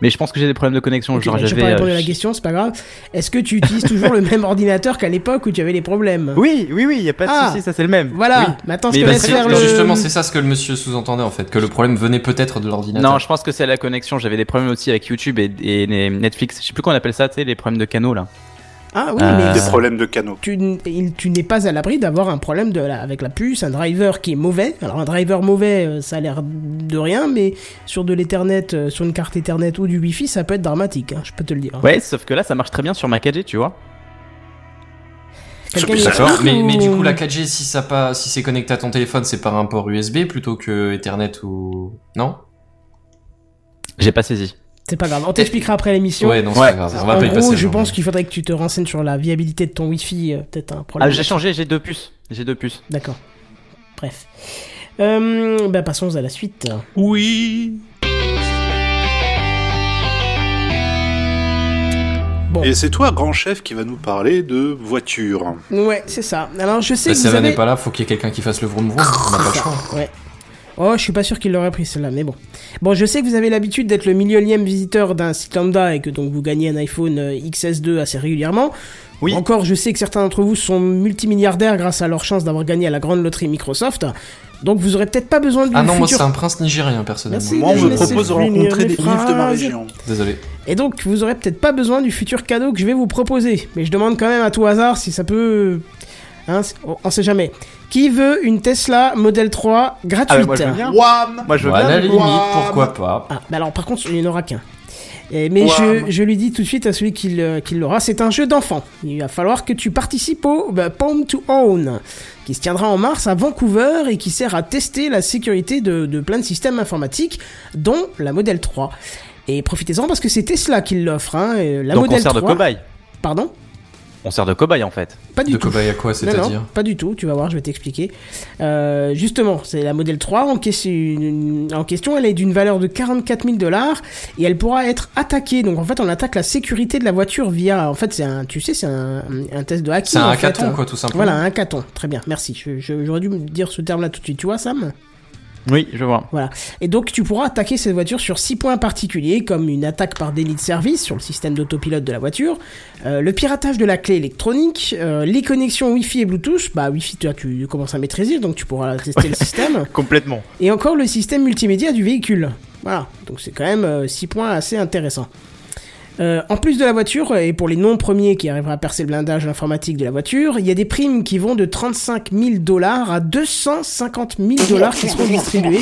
Mais je pense que j'ai des problèmes de connexion. Genre, bah, j'ai j'avais, pas répondu euh, à la question, c'est pas grave. Est-ce que tu utilises toujours le même ordinateur qu'à l'époque où tu avais les problèmes? Oui, oui, oui, il y a pas de Ah. souci, ça c'est le même. Voilà, Oui. maintenant je Mais te bah, faire le... Justement, c'est ça ce que le monsieur sous-entendait en fait, que le problème venait peut-être de l'ordinateur. Non, je pense que c'est la connexion. J'avais des problèmes aussi avec YouTube et, et Netflix. Je sais plus comment on appelle ça, tu sais, les problèmes de canaux là. Ah oui, Euh, mais Des problèmes de canaux. tu, n'es pas à l'abri d'avoir un problème de la- avec la puce, un driver qui est mauvais. Alors un driver mauvais, euh, ça a l'air de rien, mais sur de l'Ethernet, euh, sur une carte Ethernet ou du Wi-Fi, ça peut être dramatique, hein, je peux te le dire. Ouais, sauf que là, ça marche très bien sur ma 4G, tu vois. Mais, mais du coup la 4G si ça pas si c'est connecté à ton téléphone c'est par un port USB plutôt que Ethernet ou non? J'ai pas saisi. C'est pas grave, on t'expliquera après l'émission. Ouais non c'est Ouais. pas grave, on va en pas y gros, passer. je non, pense qu'il faudrait que tu te renseignes sur la viabilité de ton Wi-Fi, euh, peut-être un problème. Ah, j'ai changé, j'ai deux puces. J'ai deux puces. D'accord. Bref. Euh, bah, passons à la suite. Oui. Bon. Et c'est toi, grand chef, qui va nous parler de voiture. Ouais, c'est ça. Alors, je sais Bah, que si vous avez... n'est pas là, faut qu'il y ait quelqu'un qui fasse le vroom vroom. On n'a pas le choix. Ouais. Oh, je suis pas sûr qu'il l'aurait pris celle-là, mais bon. Bon, je sais que vous avez l'habitude d'être le millionième visiteur d'un site lambda et que donc vous gagnez un iPhone euh, XS2 assez régulièrement. Oui. Encore, je sais que certains d'entre vous sont multimilliardaires grâce à leur chance d'avoir gagné à la grande loterie Microsoft. Donc vous aurez peut-être pas besoin de Ah non, moi c'est un prince nigérien personnellement. Merci. Moi, on je me propose de rencontrer des livres de ma région. Désolé. Et donc, vous aurez peut-être pas besoin du futur cadeau que je vais vous proposer. Mais je demande quand même à tout hasard si ça peut... Hein, on sait jamais. Qui veut une Tesla Model 3 gratuite Ah, bah, moi, je veux bien. Wham Moi, je veux à bien. la limite, Wham pourquoi pas. Ah, bah alors par contre, il n'y en aura qu'un. Et- mais je, je lui dis tout de suite à celui qui le- qui l'aura, c'est un jeu d'enfant. Il va falloir que tu participes au bah, Palm to Own, qui se tiendra en mars à Vancouver et qui sert à tester la sécurité de, de plein de systèmes informatiques, dont la Model 3. Et profitez-en parce que c'est Tesla qui l'offre. Hein, la Donc, on Model sert 3. de cobaye. Pardon? On sert de cobaye en fait. Pas du De tout. cobaye à quoi, c'est-à-dire non, pas du tout, tu vas voir, je vais t'expliquer. Euh, justement, c'est la modèle 3 en question, en question, elle est d'une valeur de 44 000 dollars et elle pourra être attaquée. Donc en fait, on attaque la sécurité de la voiture via, en fait, c'est un, tu sais, c'est un, un test de hacking. C'est un fait. hackathon quoi, tout simplement. Voilà, un hackathon. Très bien, merci. J'aurais dû me dire ce terme-là tout de suite, tu vois, Sam? Oui, je vois. Voilà. Et donc, tu pourras attaquer cette voiture sur six points particuliers, comme une attaque par délit de service sur le système d'autopilote de la voiture, euh, le piratage de la clé électronique, euh, les connexions Wi-Fi et Bluetooth. Bah, Wi-Fi, toi, tu commences à maîtriser, donc tu pourras tester le système. Complètement. Et encore le système multimédia du véhicule. Voilà. Donc, c'est quand même euh, six points assez intéressants. Euh, en plus de la voiture, et pour les non-premiers qui arriveraient à percer le blindage informatique de la voiture, il y a des primes qui vont de 35 000 dollars à 250 000 dollars qui seront distribués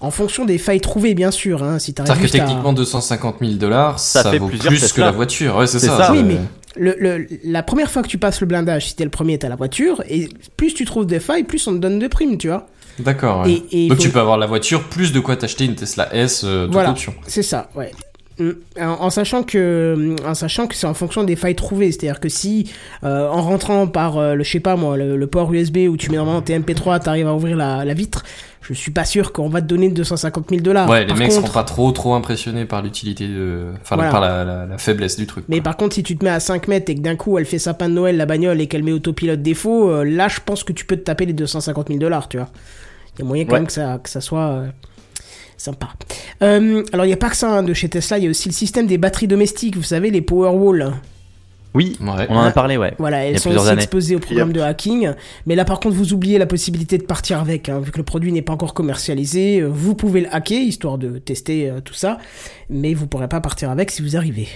en fonction des failles trouvées, bien sûr. Hein, si C'est-à-dire que à- techniquement 250 000 dollars, ça, Ça fait vaut plusieurs plus que la voiture. Ouais, c'est ça. ça. Oui, mais le, le- la première fois que tu passes le blindage, si t'es le premier, t'as la voiture, et plus tu trouves des failles, plus on te donne de primes, tu vois. D'accord. ouais. Donc faut- tu peux avoir la voiture plus de quoi t'acheter une Tesla S euh, toute Voilà. option. C'est ça, ouais. Mm. En, en sachant que en sachant que c'est en fonction des failles trouvées c'est-à-dire que si euh, en rentrant par euh, le je sais pas moi le, le port USB où tu mets normalement tes MP3 t'arrives à ouvrir la, la vitre je suis pas sûr qu'on va te donner 250 000 dollars ouais, les mecs contre- seront pas trop trop impressionnés par l'utilité de, enfin Voilà. par la, la, la faiblesse du truc. mais quoi. par contre si tu te mets à 5 mètres et que d'un coup elle fait sapin de Noël la bagnole et qu'elle met autopilote défaut euh, là je pense que tu peux te taper les 250 000 dollars tu vois il y a moyen quand Ouais. même que ça, que ça soit euh, sympa Euh, alors il y a pas que ça hein, de chez Tesla il y a aussi le système des batteries domestiques vous savez les Powerwall Oui, Ouais. on en a parlé, ouais. Voilà, elles sont aussi années. exposées au programme de hacking. Mais là, par contre, vous oubliez la possibilité de partir avec, hein, vu que le produit n'est pas encore commercialisé. euh, Vous pouvez le hacker, histoire de tester euh, tout ça, mais vous pourrez pas partir avec si vous arrivez.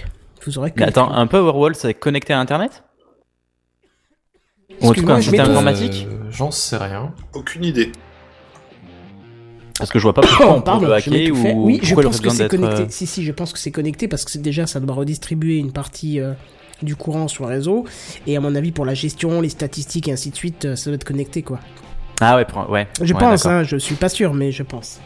Vous aurez que. Mais attends, un Powerwall, c'est connecté à Internet? Ou en tout cas un je système informatique? Euh, J'en sais rien. Aucune idée. Parce que je vois pas pourquoi on peut Pardon, m'ai hacker ou. Oui, je pense que c'est connecté. euh, Si, si, je pense que c'est connecté parce que c'est déjà, ça doit redistribuer une partie euh, du courant sur le réseau. Et à mon avis, pour la gestion, les statistiques et ainsi de suite, euh, ça doit être connecté, quoi. Ah ouais, pour- ouais. Je Ouais, pense, hein, je suis pas sûr, mais je pense.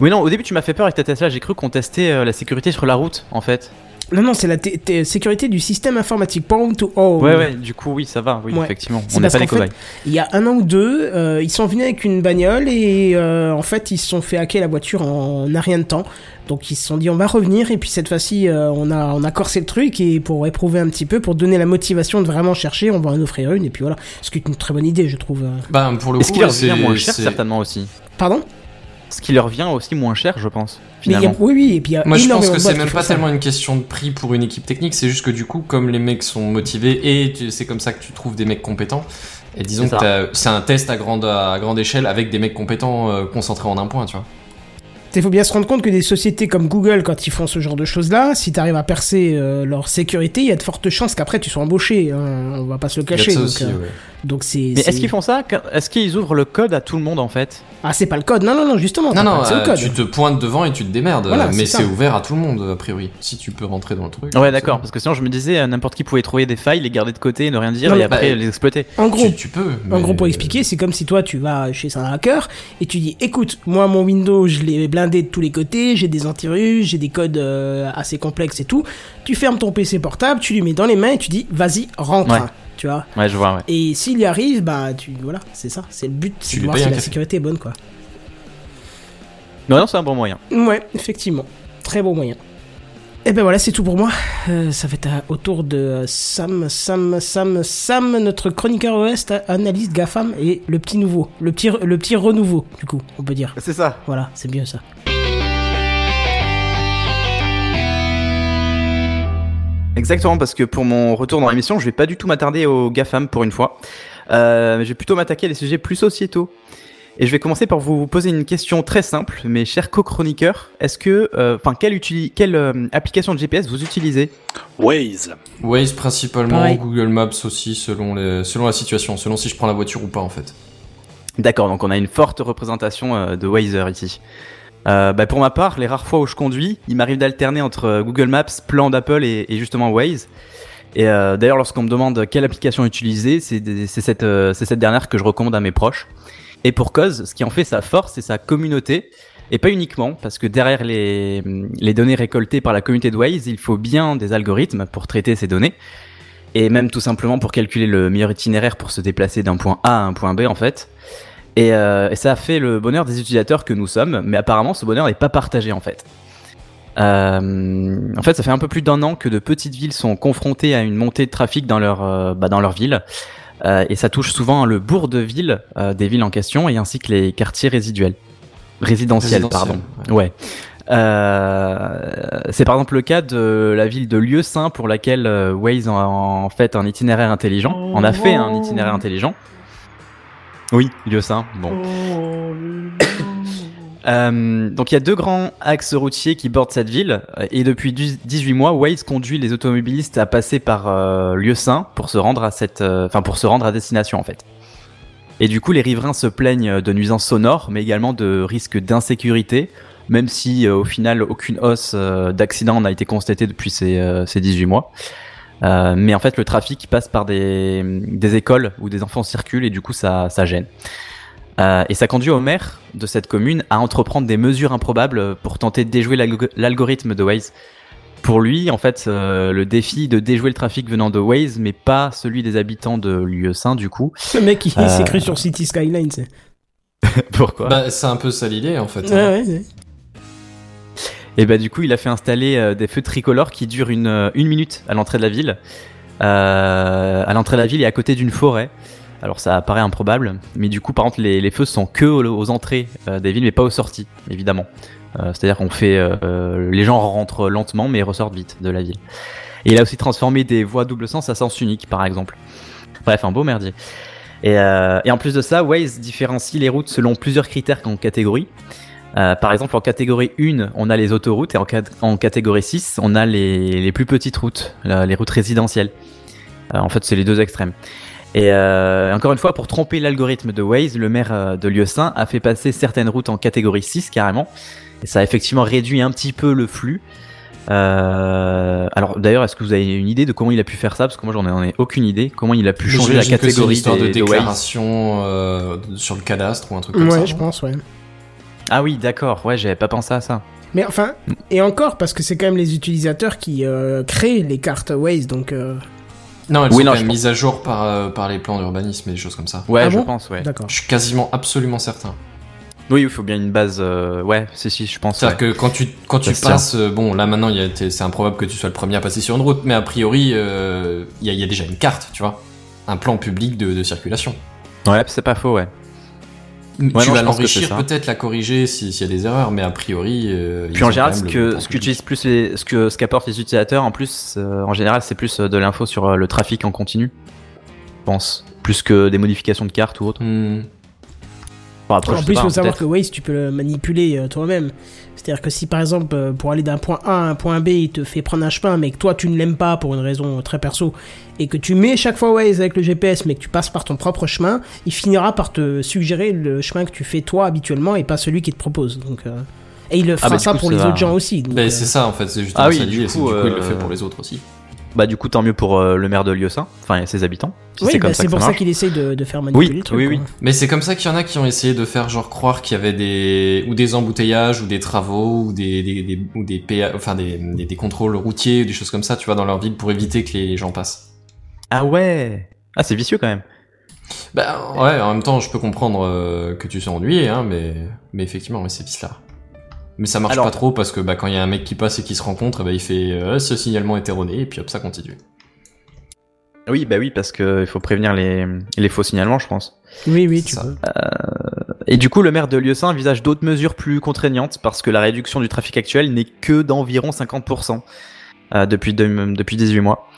Oui, non, au début, tu m'as fait peur avec ta Tesla. J'ai cru qu'on testait euh, la sécurité sur la route, en fait. Non, non, c'est la t- t- sécurité du système informatique. Point to all. Ouais, ouais, du coup, oui, ça va. Oui, Ouais. effectivement. C'est On n'est pas les cobayes. Il y a un an ou deux, euh, ils sont venus avec une bagnole et euh, en fait ils se sont fait hacker la voiture en, en un rien de temps. Donc ils se sont dit on va revenir et puis cette fois-ci euh, on a on a corsé le truc et pour éprouver un petit peu pour donner la motivation de vraiment chercher on va en offrir une et puis voilà ce qui est une très bonne idée je trouve. Bah pour le Est-ce qu'il moins cher, certainement aussi? Pardon? Ce qui leur vient aussi moins cher, je pense, Mais il y a- finalement. Oui oui et puis il y a Moi je pense que c'est même pas ça. tellement une question de prix pour une équipe technique, c'est juste que du coup, comme les mecs sont motivés et c'est comme ça que tu trouves des mecs compétents, et disons C'est que c'est un test à grande, à grande échelle avec des mecs compétents euh, concentrés en un point, tu vois. Il faut bien se rendre compte que des sociétés comme Google, quand ils font ce genre de choses-là, si tu arrives à percer euh, leur sécurité, il y a de fortes chances qu'après tu sois embauché. hein, on va pas se le cacher. ça donc, aussi, euh, ouais. donc c'est. Mais c'est- est-ce qu'ils font ça? Est-ce qu'ils ouvrent le code à tout le monde, en fait? Ah, c'est pas le code. Non, non, non, justement. Non, non, euh, code. tu te pointes devant et tu te démerdes, Voilà, mais c'est ouvert à tout le monde, a priori, si tu peux rentrer dans le truc. Ouais, d'accord. Parce que sinon, je me disais, euh, n'importe qui pouvait trouver des failles, les garder de côté, ne rien dire, Non, et après bah, les exploiter. En gros, Tu, tu peux. En gros, pour expliquer, c'est comme si toi, tu vas chez un hacker et tu dis, écoute, moi, mon Windows, je l'ai blindé de tous les côtés, j'ai des antivirus, j'ai des codes euh, assez complexes et tout. Tu fermes ton PC portable, tu lui mets dans les mains et tu dis, vas-y, rentre. Ouais. Tu vois. Ouais, je vois, ouais. Et s'il y arrive, bah, tu, voilà, c'est ça, c'est le but, c'est de voir si la café. sécurité est bonne, quoi. Non, non, c'est un bon moyen. Ouais, effectivement. Très bon moyen. Et ben voilà, c'est tout pour moi. Euh, ça va être au tour de euh, Sam, Sam, Sam, Sam, notre chroniqueur ouest, analyste GAFAM et le petit nouveau. Le petit, le petit renouveau, du coup, on peut dire. C'est ça. Voilà, c'est mieux ça. Exactement, parce que pour mon retour dans l'émission, je vais pas du tout m'attarder aux GAFAM pour une fois. Euh, je vais plutôt m'attaquer à des sujets plus sociétaux. Et je vais commencer par vous poser une question très simple, mes chers co-chroniqueurs. Est-ce que, euh, enfin, quelle, euh, application de GPS vous utilisez? Waze. Waze principalement, Pareil. Google Maps aussi, selon, les, selon la situation, selon si je prends la voiture ou pas en fait. D'accord, donc on a une forte représentation euh, de Wazer ici. Euh, bah, pour ma part, les rares fois où je conduis, il m'arrive d'alterner entre Google Maps, plan d'Apple et, et justement Waze. Et euh, d'ailleurs, lorsqu'on me demande quelle application utiliser, cette, euh, c'est cette dernière que je recommande à mes proches. Et pour cause, ce qui en fait sa force, c'est sa communauté. Et pas uniquement, parce que derrière les, données récoltées par la communauté de Waze, il faut bien des algorithmes pour traiter ces données. Et même tout simplement pour calculer le meilleur itinéraire pour se déplacer d'un point A à un point B en fait. Et, euh, ça a fait le bonheur des utilisateurs que nous sommes, mais apparemment ce bonheur n'est pas partagé en fait. Euh, en fait, ça fait un peu plus d'un an que de petites villes sont confrontées à une montée de trafic dans leur, euh, bah, dans leur ville. Euh, et ça touche souvent le bourg de ville euh, des villes en question et ainsi que les quartiers résiduels. Résidentiels, Résidentiels, pardon. Ouais. Euh, c'est par exemple le cas de la ville de Lieu-Saint pour laquelle euh, Waze en, en fait un itinéraire intelligent. On a fait un itinéraire intelligent. Oui, Lieu-Saint. Bon. Euh, donc il y a deux grands axes routiers qui bordent cette ville euh, et depuis 18 mois, Waze conduit les automobilistes à passer par euh, Lieu-Saint pour se rendre à cette, euh, enfin pour se rendre à destination en fait. Et du coup, les riverains se plaignent de nuisances sonores, mais également de risques d'insécurité, même si au final aucune hausse d'accidents n'a été constatée depuis ces, ces 18 mois. Mais en fait, le trafic passe par des, écoles où des enfants circulent et du coup, ça gêne. Euh, et ça conduit au maire de cette commune à entreprendre des mesures improbables pour tenter de déjouer l'algo- l'algorithme de Waze. Pour lui, en fait, euh, le défi de déjouer le trafic venant de Waze, mais pas celui des habitants de lieu saint, du coup. Le mec, il Euh. s'est cru sur City Skyline, c'est. Pourquoi? Bah, c'est un peu ça l'idée en fait. Ouais, hein. ouais, ouais. Et bah du coup, il a fait installer euh, des feux tricolores qui durent une, une minute à l'entrée de la ville. Euh, à l'entrée de la ville et à côté d'une forêt. Alors ça paraît improbable, mais du coup, par contre, les, feux sont que aux, entrées euh, des villes, mais pas aux sorties, évidemment. Euh, C'est-à-dire qu'on fait, euh, les gens rentrent lentement, mais ressortent vite de la ville. Et il a aussi transformé des voies à double sens à sens unique, par exemple. Bref, un beau merdier. Et, en plus de ça, Waze différencie les routes selon plusieurs critères en catégorie. Par exemple, en catégorie 1, on a les autoroutes et en, cat- en catégorie 6, on a les, les plus petites routes, les routes résidentielles. En fait, c'est les deux extrêmes. Et euh, encore une fois, pour tromper l'algorithme de Waze, le maire euh, de Lieu-Saint a fait passer certaines routes en catégorie 6 carrément. Et ça a effectivement réduit un petit peu le flux. Euh, alors d'ailleurs, est-ce que vous avez une idée de comment il a pu faire ça? Parce que moi, j'en ai, ai aucune idée. Comment il a pu changer la j'imagine que c'est une catégorie histoire de des- de déclaration euh, sur le cadastre ou un truc comme ça. Ouais, je pense, ouais. Ah oui, d'accord. Ouais, j'avais pas pensé à ça. Mais enfin, et encore, parce que c'est quand même les utilisateurs qui euh, créent les cartes Waze, donc. Non, elles Oui, sont non, quand je même pense- mises à jour par, euh, par les plans d'urbanisme et des choses comme ça. Ouais, Ah je bon pense, ouais. D'accord. Je suis quasiment absolument certain. Oui, il faut bien une base. euh, Ouais, si, si, je pense. C'est-à-dire ouais. que quand tu, quand tu passes, euh, bon là maintenant c'est improbable que tu sois le premier à passer sur une route, mais a priori euh, il y, a, il y a déjà une carte, tu vois, un plan public de, de circulation. Ouais, c'est pas faux, ouais. Tu non, vas l'enrichir peut-être, la corriger si- s'il y a des erreurs, mais a priori. euh, Puis en général, ce que ce qu'utilisent plus les, ce que ce qu'apportent les utilisateurs, en plus, euh, en général, c'est plus euh, de l'info sur le trafic en continu. Je pense plus que des modifications de cartes ou autre. Hmm. Après, en plus, il pas, faut savoir que Waze, tu peux le manipuler euh, toi-même. C'est-à-dire que si par exemple, euh, pour aller d'un point A à un point B, il te fait prendre un chemin, mais que toi tu ne l'aimes pas pour une raison très perso, et que tu mets chaque fois Waze avec le GPS, mais que tu passes par ton propre chemin, il finira par te suggérer le chemin que tu fais toi habituellement et pas celui qu'il te propose. Donc, euh, Et il le fera bah, du ça coup, pour les va. autres gens aussi. euh, c'est ça en fait, c'est justement Ah oui, ça coup, du coup il le euh, fait pour les autres aussi. Bah du coup, tant mieux pour euh, le maire de Lieu-Saint, enfin ses habitants. Si oui, c'est bah, comme ça c'est que pour ça qu'il essaye de, de faire manipuler Oui, le truc. oui, oui. quoi. Mais c'est comme ça qu'il y en a qui ont essayé de faire genre croire qu'il y avait des ou des embouteillages ou des travaux ou des des, des- ou des PA enfin des, des, des contrôles routiers ou des choses comme ça, tu vois, dans leur ville pour éviter que les gens passent. Ah ouais. Ah c'est vicieux quand même. Bah ouais, en même temps, je peux comprendre euh, que tu sois ennuyé, hein, mais mais effectivement, ouais, c'est là. Mais ça marche Alors- pas trop parce que bah quand il y a un mec qui passe et qui se rencontre, bah il fait euh, ce signalement est erroné et puis hop ça continue. Oui, bah oui, parce que il faut prévenir les les faux signalements, je pense. Oui, oui, tu ça. peux. Et du coup, le maire de Lieu-Saint envisage d'autres mesures plus contraignantes parce que la réduction du trafic actuel n'est que d'environ 50% euh, depuis, de- depuis 18 mois.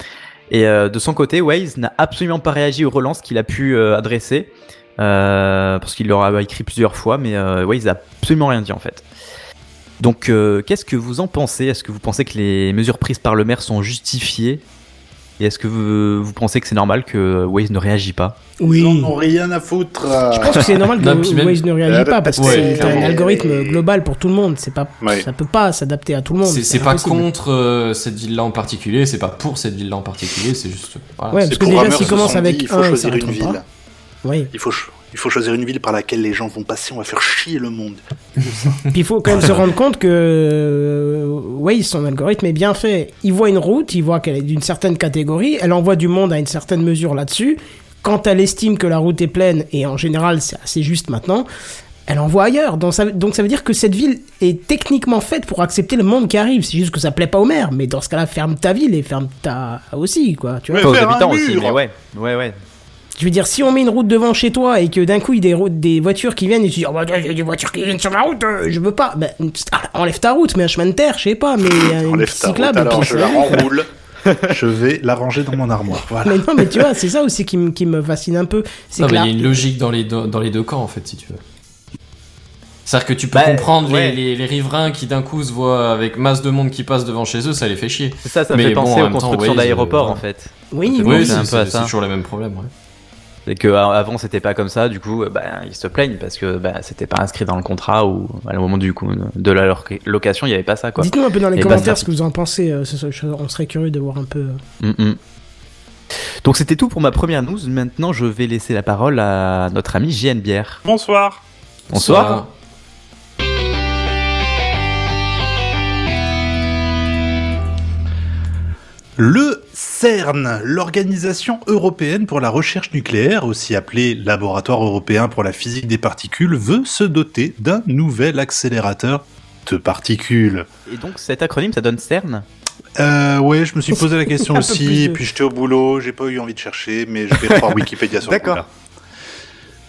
Et euh, de son côté, Waze n'a absolument pas réagi aux relances qu'il a pu euh, adresser euh, parce qu'il leur a écrit plusieurs fois, mais euh, Waze a absolument rien dit en fait. Donc, euh, qu'est-ce que vous en pensez? Est-ce que vous pensez que les mesures prises par le maire sont justifiées? Et est-ce que vous, vous pensez que c'est normal que Waze ne réagit pas? Oui. Ils en ont rien à foutre. Je pense que c'est normal que Non, puis même- Waze ne réagit pas parce que Ouais, c'est un algorithme global pour tout le monde. C'est pas, Ouais. ça peut pas s'adapter à tout le monde. C'est c'est pas contre euh, cette ville-là en particulier, c'est pas pour cette ville-là en particulier, c'est juste. Voilà, Ouais, c'est- parce que déjà, programmeurs s'il se commence sont avec dit, il faut un, choisir une ville. Oui. Il faut, ch- il faut choisir une ville par laquelle les gens vont passer. On va faire chier le monde. Puis il faut quand même se rendre compte que euh, Waze, son algorithme est bien fait. Il voit une route, il voit qu'elle est d'une certaine catégorie, elle envoie du monde à une certaine mesure là-dessus. Quand elle estime que la route est pleine, et en général c'est assez juste maintenant, elle envoie ailleurs. Donc ça, donc ça veut dire que cette ville est techniquement faite pour accepter le monde qui arrive. C'est juste que ça plaît pas au maire. Mais dans ce cas-là, ferme ta ville et ferme ta aussi, quoi. Tu vois. Pas aux habitants aussi, mur. mais ouais, ouais, ouais. Je veux dire, si on met une route devant chez toi et que d'un coup il y a des, routes, des voitures qui viennent et tu dis, oh bah, il y a des voitures qui viennent sur ma route, euh, je veux pas. Ben, ah, enlève ta route, mets un chemin de terre, je sais pas, mais euh, une piste ta route, cyclable. et alors puis je la renroule. je vais la ranger dans mon armoire. Voilà. Mais non, mais tu vois, c'est ça aussi qui, me- qui me fascine un peu. C'est mais il y a une logique dans les, deux, dans les deux camps en fait, si tu veux. C'est-à-dire que tu peux Bah, comprendre les- ouais. les, les riverains qui d'un coup se voient avec masse de monde qui passe devant chez eux, ça les fait chier. Ça, ça me Mais fait bon, penser en aux constructions Waze, d'aéroports euh, en fait. oui, oui, c'est toujours le même problème. Ouais. C'est que euh, avant c'était pas comme ça, du coup euh, bah, ils se plaignent parce que bah, c'était pas inscrit dans le contrat ou à le moment du coup de la lo- location il y avait pas ça quoi. Dites-nous un peu dans les Et commentaires basta. ce que vous en pensez. euh, on serait curieux de voir un peu. Mm, mm. Donc c'était tout pour ma première news. Maintenant, je vais laisser la parole à notre ami JN Bière. Bonsoir. Bonsoir. Le CERN, l'Organisation européenne pour la recherche nucléaire, aussi appelée Laboratoire européen pour la physique des particules, veut se doter d'un nouvel accélérateur de particules. Et donc cet acronyme, ça donne CERN? Euh, ouais, je me suis posé la question aussi, de- puis j'étais au boulot, j'ai pas eu envie de chercher, mais je vais croire Wikipédia sur le D'accord. coup-là.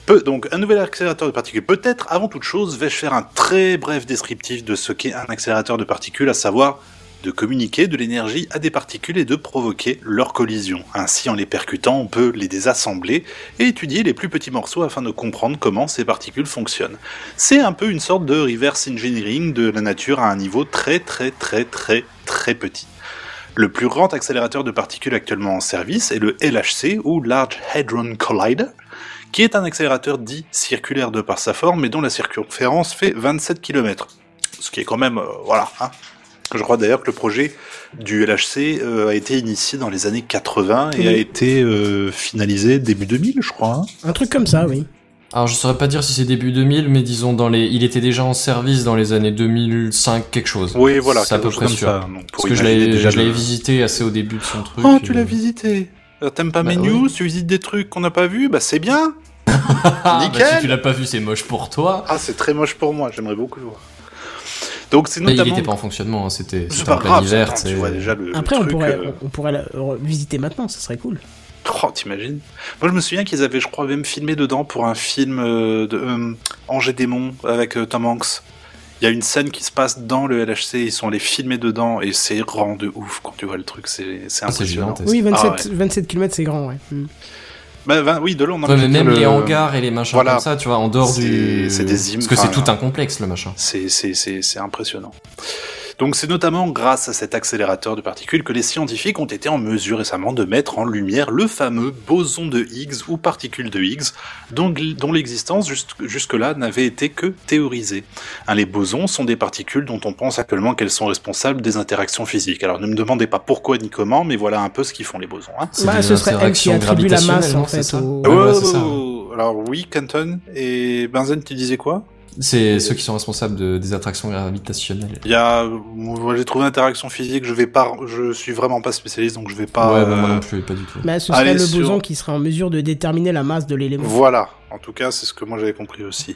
Peu, donc, un nouvel accélérateur de particules. Peut-être, avant toute chose, vais-je faire un très bref descriptif de ce qu'est un accélérateur de particules, à savoir de communiquer de l'énergie à des particules et de provoquer leur collision. Ainsi, en les percutant, on peut les désassembler et étudier les plus petits morceaux afin de comprendre comment ces particules fonctionnent. C'est un peu une sorte de reverse engineering de la nature à un niveau très très très très très petit. Le plus grand accélérateur de particules actuellement en service est le LHC, ou Large Hadron Collider, qui est un accélérateur dit circulaire de par sa forme, mais dont la circonférence fait 27 km. Ce qui est quand même, euh, voilà. Hein. Je crois d'ailleurs que le projet du LHC euh, a été initié dans les années 80 et Oui. a été euh, finalisé début 2000, je crois. hein. Un truc comme ça, oui. Alors je saurais pas dire si c'est début 2000, mais disons dans les, il était déjà en service dans les années 2005 quelque chose. Oui, voilà, c'est à peu quelque près chose sûr. ça. Parce que je l'avais, le- visité assez au début de son truc. Oh, tu l'as visité. Euh, T'aimes pas Bah mes ouais. news? Tu visites des trucs qu'on n'a pas vus? Bah c'est bien. Ah, bah, Nickel. si tu l'as pas vu, c'est moche pour toi. Ah, c'est très moche pour moi. J'aimerais beaucoup le voir. Donc c'est Mais il notamment. était pas en fonctionnement, hein, c'était, pas grave. hiver. attends, tu tu sais. vois déjà le. le Après, on truc, pourrait, euh, on pourrait la visiter maintenant, ça serait cool. Oh, t'imagines Moi, je me souviens qu'ils avaient, je crois, même filmé dedans pour un film euh, de euh, Angers Démon avec euh, Tom Hanks. Il y a une scène qui se passe dans le LHC, ils sont allés filmer dedans et c'est grand de ouf quand tu vois le truc, c'est Ah, impressionnant. Oui, 27, Ah 27 km, c'est grand, ouais. Mm. Bah, oui, de Ouais, mais peut même les le- hangars et les machins Voilà. comme ça, tu vois, en dehors du. c'est des im- Parce que c'est tout un complexe le machin. C'est c'est- c'est- c'est impressionnant. Donc c'est notamment grâce à cet accélérateur de particules que les scientifiques ont été en mesure récemment de mettre en lumière le fameux boson de Higgs ou particule de Higgs, dont, dont l'existence jusque- jusque-là n'avait été que théorisée. Hein, les bosons sont des particules dont on pense actuellement qu'elles sont responsables des interactions physiques. Alors ne me demandez pas pourquoi ni comment, mais voilà un peu ce qu'ils font les bosons. Hein. Bah, ce serait elle qui attribue la masse, en fait, au-. Oh, Alors oui, Canton et Benzen, tu disais quoi? C'est ceux qui sont responsables de, des attractions gravitationnelles. Il y a, moi, j'ai trouvé interaction physique. Je vais pas, je suis vraiment pas spécialiste, donc je vais pas. ouais, bah, moi euh, non plus, pas du tout. Bah, ce serait le sur- boson qui serait en mesure de déterminer la masse de l'élément. Voilà. En tout cas, c'est ce que moi j'avais compris aussi.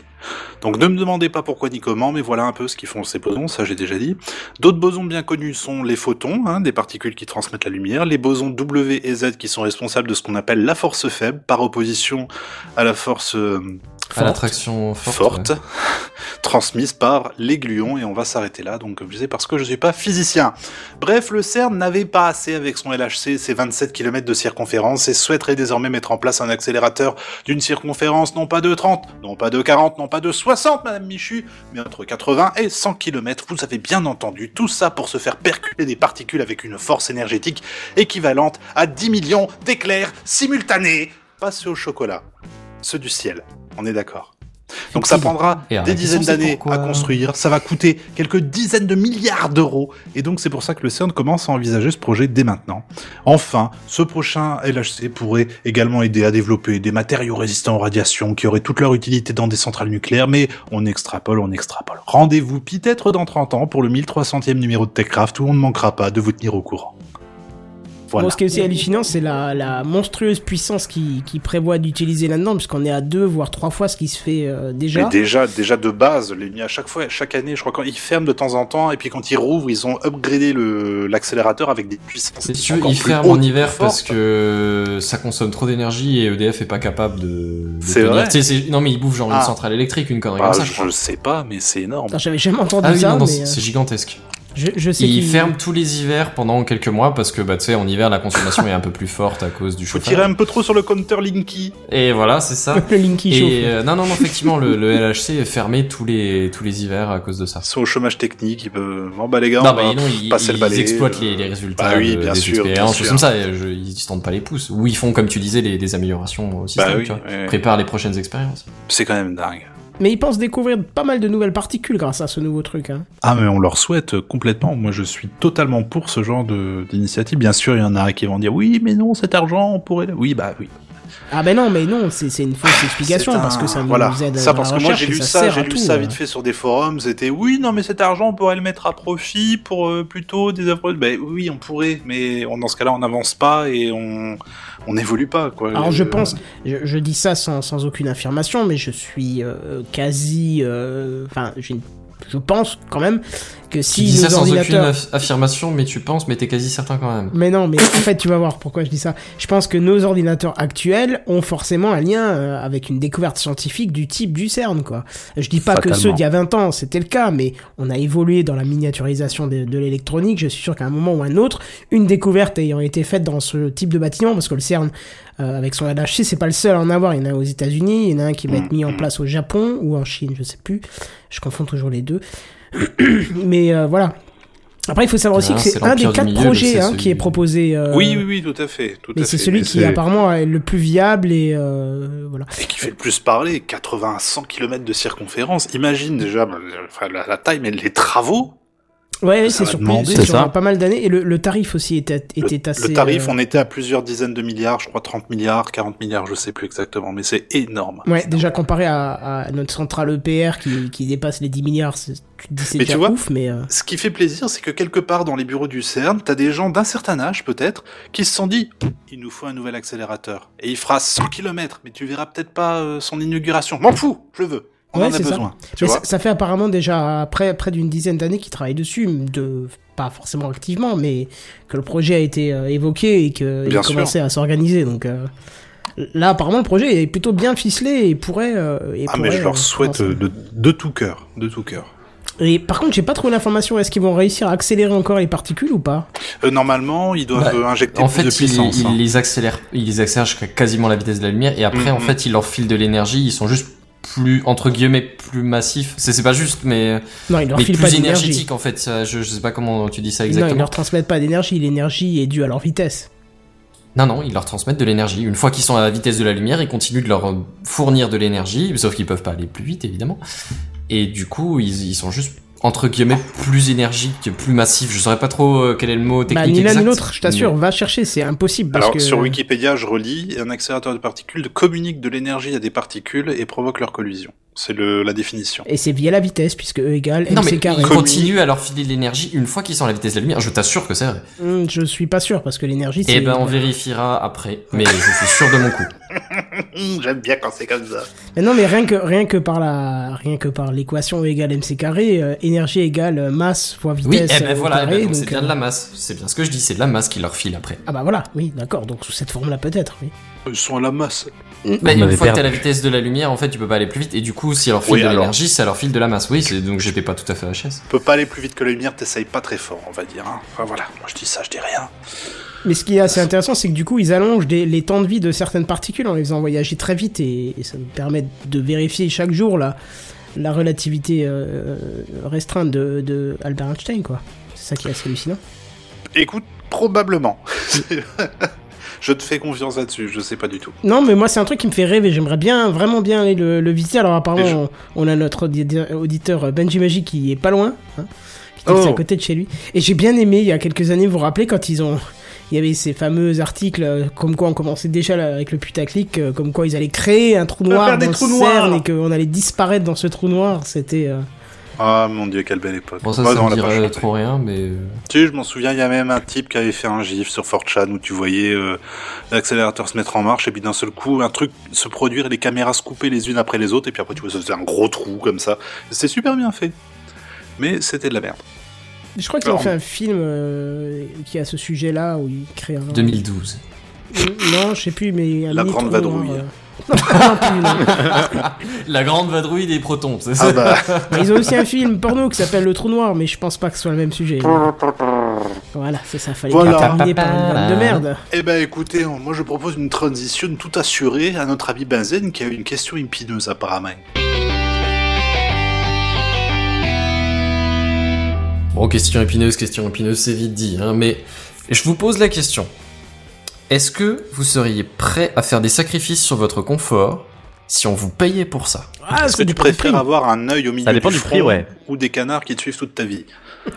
Donc ne me demandez pas pourquoi ni comment, mais voilà un peu ce qu'ils font ces bosons, ça j'ai déjà dit. D'autres bosons bien connus sont les photons, hein, des particules qui transmettent la lumière, les bosons W et Z qui sont responsables de ce qu'on appelle la force faible, par opposition à la force euh, À l'attraction forte. forte, ouais. transmise par les gluons, et on va s'arrêter là, donc comme je disais, parce que je suis pas physicien. Bref, le CERN n'avait pas assez avec son LHC, ses 27 km de circonférence, et souhaiterait désormais mettre en place un accélérateur d'une circonférence non pas de 30, non pas de 40, non pas de 60, Madame Michu, mais entre 80 et 100 km, vous avez bien entendu, tout ça pour se faire percuter des particules avec une force énergétique équivalente à 10 millions d'éclairs simultanés, pas ceux au chocolat, ceux du ciel, on est d'accord. Donc ça prendra Et des dizaines d'années pourquoi à construire, ça va coûter quelques dizaines de milliards d'euros, et donc c'est pour ça que le CERN commence à envisager ce projet dès maintenant. Enfin, ce prochain LHC pourrait également aider à développer des matériaux résistants aux radiations qui auraient toute leur utilité dans des centrales nucléaires, mais on extrapole, on extrapole. Rendez-vous peut-être dans 30 ans pour le 1300e numéro de TechCraft où on ne manquera pas de vous tenir au courant. Voilà. Bon, ce qui est aussi hallucinant, c'est la, la monstrueuse puissance qui, qui prévoit d'utiliser là-dedans, puisqu'on est à deux, voire trois fois ce qui se fait euh, déjà. Mais déjà, déjà de base, les, à chaque fois, chaque année, je crois qu'ils ferment de temps en temps, et puis quand ils rouvrent, ils ont upgradé l'accélérateur avec des puissances. C'est sûr, ils plus ferment en hiver parce que ça consomme trop d'énergie et EDF est pas capable de. de C'est vrai Non mais ils bouffent genre Ah. une centrale électrique, une connerie Bah, comme ça. je je sais pas, mais c'est énorme. J'avais jamais entendu Ah oui, ça, mais euh, c'est gigantesque. Je, je sais Ils ferment tous les hivers pendant quelques mois parce que bah tu sais en hiver la consommation est un peu plus forte à cause du Faut chauffage. tirer un peu trop sur le counter Linky. Et voilà, c'est ça. le Linky chauffe. Et euh, non non non effectivement le, le LHC est fermé tous les tous les hivers à cause de ça. Ils sont au chômage technique, ils peuvent. Bon bah les gars, Non, on bah va non, ils, passer le ils exploitent euh, les, les résultats bah oui, de- bien des sûr, bien expériences, sûr. choses comme ça, je- ils se tendent pas les pouces. Ou ils font, comme tu disais, les, des améliorations au système, Bah oui, tu vois. Préparent les prochaines expériences. C'est quand même dingue. Mais ils pensent découvrir pas mal de nouvelles particules grâce à ce nouveau truc. Hein. Ah mais on leur souhaite euh, complètement. Moi je suis totalement pour ce genre d'initiative. Bien sûr il y en a qui vont dire oui mais non cet argent on pourrait. Oui bah oui. Ah ben non, mais non, c'est c'est une fausse explication un- parce que ça nous voilà. aide Ça parce la que moi j'ai lu ça j'ai lu tout, ça euh. vite fait sur des forums. C'était oui non mais cet argent on pourrait le mettre à profit pour euh, plutôt des œuvres. Ben oui on pourrait mais on- dans ce cas-là on n'avance pas et on on n'évolue pas quoi. Alors je Euh, pense, je, je dis ça sans, sans aucune affirmation, mais je suis euh, quasi, enfin, je pense quand même que Tu si dis nos ça sans aucune ordinateurs, affirmation, mais tu penses, mais t'es quasi certain quand même. mais non, mais en fait tu vas voir pourquoi je dis ça. Je pense que nos ordinateurs actuels ont forcément un lien euh, avec une découverte scientifique du type du CERN, quoi. Je dis pas que ceux d'il y a 20 ans c'était le cas, mais on a évolué dans la miniaturisation de, de l'électronique. Je suis sûr qu'à un moment ou un autre, une découverte ayant été faite dans ce type de bâtiment, parce que le CERN euh, avec son LHC, c'est pas le seul à en avoir. Il y en a aux États-Unis, il y en a un qui va être mis en place au Japon ou en Chine, je sais plus. Je confonds toujours les deux. Mais euh, voilà. Après, il faut savoir aussi Ah, que c'est un des quatre Milieu, projets hein, celui- qui est proposé. euh, Oui oui oui tout à fait tout Mais c'est celui Mais qui apparemment est le plus viable et euh, voilà. Et qui fait le plus parler, 80 à 100 km de circonférence. Imagine déjà bah, enfin, la, la taille, mais les travaux. Ouais, c'est sur, plus- C'est sur ça. pas mal d'années et le, le tarif aussi était, était assez. le tarif, euh, on était à plusieurs dizaines de milliards, je crois 30 milliards, 40 milliards, je sais plus exactement, mais c'est énorme. Ouais, déjà comparé à, à notre centrale EPR qui, qui dépasse les 10 milliards, c'est- tu te dis c'est Mais déjà tu vois, ouf, mais euh, Ce qui fait plaisir, c'est que quelque part dans les bureaux du CERN, t'as des gens d'un certain âge peut-être qui se sont dit il nous faut un nouvel accélérateur et il fera 100 km, mais tu verras peut-être pas euh, son inauguration. M'en fous, je le veux. On Ouais, en a ça. besoin. Tu mais vois ça, ça fait apparemment déjà près, près d'une dizaine d'années qu'ils travaillent dessus, de pas forcément activement, mais que le projet a été euh, évoqué et qu'il sûr. commençait à s'organiser. Donc euh, là, apparemment, le projet est plutôt bien ficelé et pourrait. euh, et ah mais je leur euh, souhaite de, de tout cœur, de tout cœur. Et par contre, j'ai pas trouvé l'information. Est-ce qu'ils vont réussir à accélérer encore les particules ou pas? Euh, normalement, ils doivent Bah, injecter En plus fait, de puissance. il hein. les accélère, il les accélère jusqu'à quasiment la vitesse de la lumière, et après, en Mhm. fait, il leur file de l'énergie. Ils sont juste plus entre guillemets plus massifs. C'est c'est pas juste, mais Non, ils leur mais plus pas énergétiques en fait. Ça, Je, je sais pas comment tu dis ça Non, ils exactement. leur transmettent pas d'énergie. L'énergie est due à leur vitesse. Non, non, ils leur transmettent de l'énergie. Une fois qu'ils sont à la vitesse de la lumière, ils continuent de leur fournir de l'énergie, sauf qu'ils peuvent pas aller plus vite, évidemment. Et du coup, ils, ils sont juste, entre guillemets, plus énergiques, plus massifs. Je saurais pas trop euh, quel est le mot technique Bah, ni l'un ni l'autre, je t'assure. mais- Va chercher, c'est impossible. Parce Alors, que... sur Wikipédia, je relis, un accélérateur de particules communique de l'énergie à des particules et provoque leur collision. C'est le, la définition. Et c'est via la vitesse, puisque E égale Non, mais mc carré. ils continuent à leur filer de l'énergie une fois qu'ils sont à la vitesse de la lumière. Je t'assure que c'est vrai. Hum, je suis pas sûr, parce que l'énergie, c'est... Eh ben, on vérifiera après, mais je suis sûr de mon coup. J'aime bien quand c'est comme ça. Mais non, mais rien que, rien que par la, rien que par l'équation E égale mc carré, euh, énergie égale euh, masse fois Oui, vitesse eh ben euh, voilà, eh ben c'est bien euh, de la masse. C'est bien ce que je dis, c'est de la masse qui leur file après. Ah bah voilà, oui, d'accord, donc sous cette forme-là peut-être, oui. Ils sont à la masse. Bah, une fois que t'es à perdu. la vitesse de la lumière, en fait, tu peux pas aller plus vite. Et du coup, si elle leur file Oui, de alors. l'énergie, ça leur file de la masse. Oui, donc j'étais pas tout à fait HS. Tu peux pas aller plus vite que la lumière, t'essayes pas très fort, on va dire. Hein. Enfin voilà, moi je dis ça, je dis rien. Mais ce qui est assez intéressant, c'est que du coup, ils allongent des- les temps de vie de certaines particules en les faisant voyager très vite et, et ça nous permet de vérifier chaque jour la, la relativité euh, restreinte de, de Albert Einstein, quoi. C'est ça qui est assez hallucinant. Écoute, probablement. je te fais confiance là-dessus, je sais pas du tout. Non, mais moi, c'est un truc qui me fait rêver. J'aimerais bien, vraiment bien aller le, le visiter. Alors, apparemment, on, on a notre audi- auditeur euh, Benji Magic qui est pas loin, hein, qui est Oh. à côté de chez lui. Et j'ai bien aimé, il y a quelques années, vous vous rappelez, quand ils ont. Il y avait ces fameux articles euh, comme quoi on commençait déjà avec le putaclic, euh, comme quoi ils allaient créer un trou noir faire des dans trous le noirs. CERN et qu'on allait disparaître dans ce trou noir. C'était. euh, Ah mon dieu, quelle belle époque. Bon, ça, Moi, ça non, me dirait trop rien, mais. euh, Tu sais, je m'en souviens, il y a même un type qui avait fait un gif sur 4chan où tu voyais euh, l'accélérateur se mettre en marche et puis d'un seul coup, un truc se produire et les caméras se couper les unes après les autres et puis après tu vois, ça faisait un gros trou comme ça. C'était super bien fait. Mais c'était de la merde. Je crois qu'ils ont fait un film euh, qui a ce sujet-là où ils créent un. 2012. Non, je sais plus, mais. Un La grande noir, vadrouille. euh. La grande vadrouille des protons, c'est ça Ah bah, Bah, ils ont aussi un film porno qui s'appelle Le Trou Noir, mais je pense pas que ce soit le même sujet. Voilà, c'est ça, fallait Voilà. terminer par une vanne de merde. eh ben écoutez, moi je propose une transition tout assurée à notre ami Benzen qui a une question épineuse apparemment. Bon, question épineuse, question épineuse, c'est vite dit, hein, mais je vous pose la question. Est-ce que vous seriez prêt à faire des sacrifices sur votre confort si on vous payait pour ça? Ah, Est-ce que tu préfères prix. avoir un œil au milieu Ça dépend du front prix, ouais. ou des canards qui te suivent toute ta vie?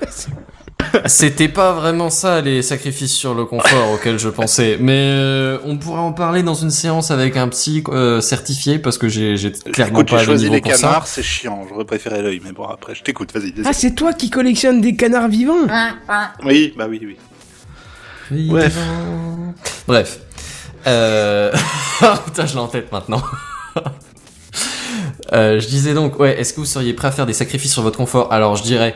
C'était pas vraiment ça les sacrifices sur le confort auxquels je pensais, mais euh, on pourrait en parler dans une séance avec un psy euh, certifié parce que j'ai clairement Écoute, pas j'ai le choisi niveau les pour ça. canards, c'est chiant. J'aurais préféré l'œil, mais bon, après, je t'écoute, vas-y. Ah, c'est toi qui collectionne des canards vivants? Oui, bah oui, oui. Bref. Bref. Euh... Putain, je l'ai en tête maintenant. Euh, je disais donc, ouais, est-ce que vous seriez prêt à faire des sacrifices sur votre confort? Alors, je dirais,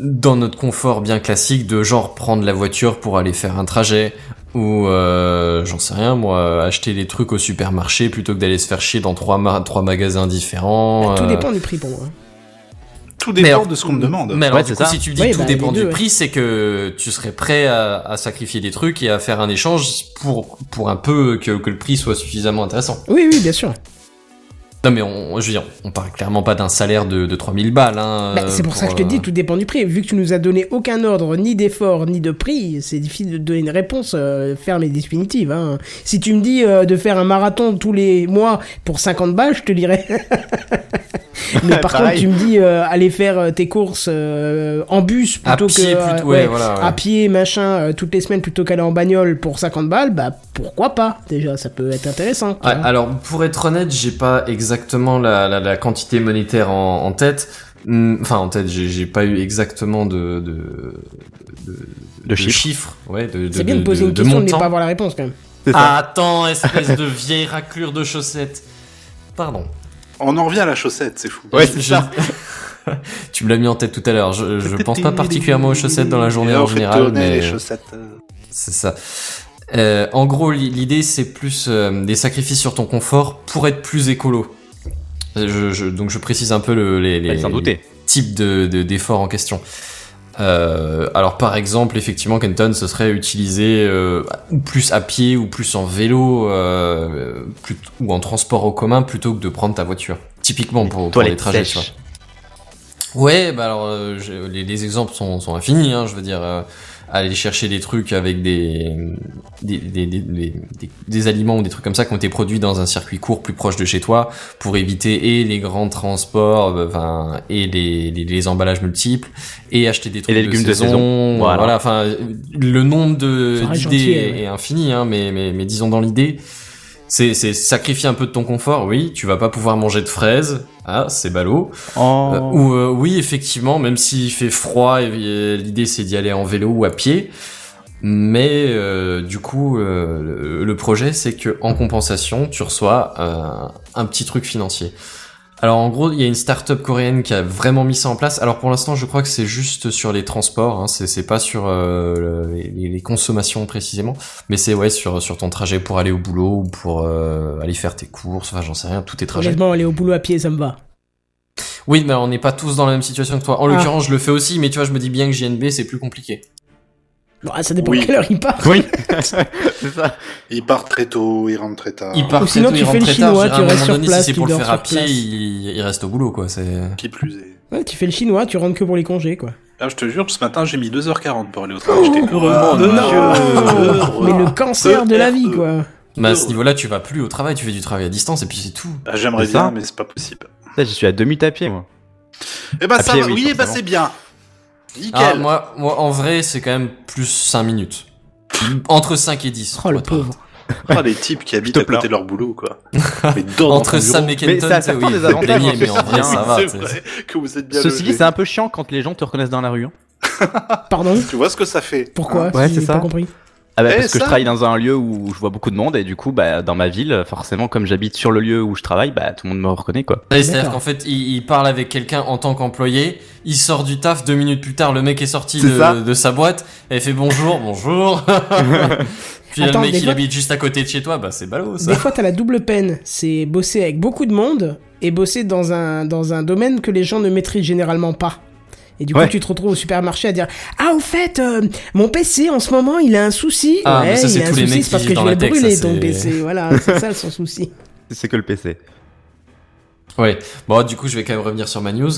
dans notre confort bien classique, de genre prendre la voiture pour aller faire un trajet, ou, euh, j'en sais rien, moi, acheter les trucs au supermarché plutôt que d'aller se faire chier dans trois, ma- trois magasins différents. Bah, Tout euh, dépend du prix pour moi. Tout dépend alors- de ce qu'on me demande. Mais alors, Ouais, du c'est coup, ça. si tu dis tout bah, dépend du deux, ouais. prix, c'est que tu serais prêt à, à sacrifier des trucs et à faire un échange pour, pour un peu que, que le prix soit suffisamment intéressant. Oui, oui, bien sûr. Non, mais on, je veux dire, on parle clairement pas d'un salaire de, de 3000 balles, hein. Bah, c'est pour, ça que je te euh, dis, tout dépend du prix. Vu que tu nous as donné aucun ordre, ni d'effort, ni de prix, c'est difficile de donner une réponse euh, ferme et définitive. Hein. Si tu me dis euh, de faire un marathon tous les mois pour 50 balles, je te dirais. Mais par contre, tu me dis euh, aller faire euh, tes courses euh, en bus plutôt pied, que euh, plutôt, ouais, voilà, ouais. à pied, machin, euh, toutes les semaines plutôt qu'aller en bagnole pour 50 balles, bah pourquoi pas? Déjà, ça peut être intéressant. alors, pour être honnête, j'ai pas exactement la, la, la quantité monétaire en, en tête. Hmm, Enfin, en tête, j'ai pas eu exactement de, de, de, De chiffres. Ouais, de, de, c'est bien de poser de- une de question de ne montant. pas avoir la réponse quand même. Ça. Attends, espèce de vieille raclure de chaussettes. Pardon. On en revient à la chaussette, c'est fou. Ouais, c'est ça. tu me l'as mis en tête tout à l'heure. Je, je pense pas particulièrement aux chaussettes dans la journée en général, mais les chaussettes. euh, c'est ça. Euh, en gros, li- l'idée c'est plus euh, des sacrifices sur ton confort pour être plus écolo. Je, je- donc je précise un peu le, les, les, les types de de- d'efforts en question. Euh, alors par exemple, effectivement, Kenton, ce serait utiliser euh, ou plus à pied ou plus en vélo euh, plus- ou en transport au commun plutôt que de prendre ta voiture. Typiquement pour, pour les trajets. tu vois. Ouais, bah alors euh, les, les exemples sont, sont infinis. Hein, je veux dire, euh, aller chercher des trucs avec des des, des, des, des, des- des aliments ou des trucs comme ça qui ont été produits dans un circuit court plus proche de chez toi pour éviter et les grands transports, euh, enfin et les, les, les emballages multiples et acheter des trucs les légumes de saison. saison. Voilà. Voilà. enfin le nombre de d'idées est, ouais. est infini, hein, mais, mais mais disons dans l'idée. C'est, c'est sacrifier un peu de ton confort, oui. Tu vas pas pouvoir manger de fraises, ah, c'est ballot. Oh. Euh, ou euh, oui, effectivement, même s'il fait froid, et, l'idée c'est d'y aller en vélo ou à pied. Mais euh, du coup, euh, le, projet c'est que en compensation, tu reçois un petit truc financier. Alors en gros, il y a une start-up coréenne qui a vraiment mis ça en place. Alors pour l'instant, je crois que c'est juste sur les transports, hein, c'est c'est pas sur euh, le- les, les consommations précisément, mais c'est ouais sur sur ton trajet pour aller au boulot ou pour euh, aller faire tes courses. Enfin, j'en sais rien, tous tes trajets. Honnêtement, aller au boulot à pied, ça me va. Oui, mais on n'est pas tous dans la même situation que toi. En Ah. l'occurrence, je le fais aussi, mais tu vois, je me dis bien que JNB, c'est plus compliqué. Bon, ah, ça dépend Oui. quelle heure il part. Oui, c'est ça. Ils partent très tôt, ils rentrent très tard. Il part Ou très sinon, tôt, tu il fais rentre le très chinois, tard. tu À un restes moment sur donné, place, si c'est tu pour le faire à pied, il, il reste au boulot, quoi. C'est. Qui plus est. Ouais, tu fais le chinois, tu rentres que pour les congés, quoi. Ah, je te jure, ce matin, j'ai mis 2h40 pour aller au travail. J'étais heureux. Oh, non. Mais le cancer de la vie, quoi. Mais à ce niveau-là, tu vas plus au travail, tu fais du travail à distance et puis c'est tout. Ah, J'aimerais bien, mais c'est pas possible. Là, j'y suis à demi tapis, moi. Eh À ça pied, va. oui, eh forcément. c'est bien. Nickel. Ah, moi, moi, en vrai, c'est quand même plus 5 minutes. Entre 5 et 10. Oh, le pauvre. Ah, les types qui habitent te à côté de leur boulot, quoi. Mais dans Entre Sam et Kenton, ça oui, des avantages, plaignez, mais en vrai, ça va. Que vous êtes bien Ceci dit, c'est un peu chiant quand les gens te reconnaissent dans la rue. hein. Pardon Tu vois ce que ça fait Pourquoi Ouais, c'est ça. pas compris. Ah bah Eh, parce que ça je travaille dans un lieu où je vois beaucoup de monde et du coup bah dans ma ville forcément comme j'habite sur le lieu où je travaille bah tout le monde me reconnaît quoi. Ouais, C'est-à-dire qu'en fait, il, il parle avec quelqu'un en tant qu'employé, il sort du taf, deux minutes plus tard, le mec est sorti de, de sa boîte, et il fait bonjour, bonjour. Puis Attends, le mec, il fois- habite juste à côté de chez toi, bah c'est ballot ça. Des fois, t'as la double peine. C'est bosser avec beaucoup de monde et bosser dans un, dans un domaine que les gens ne maîtrisent généralement pas. Et du coup, Ouais. tu te retrouves au supermarché à dire Ah, au fait, euh, mon PC en ce moment, il a un souci. Ah, ouais, mais ça, c'est il a un tous les souci, mecs c'est parce que je vais tech, brûler ton PC. Voilà, c'est ça son souci. C'est que le PC. Ouais. Bon, du coup, je vais quand même revenir sur ma news.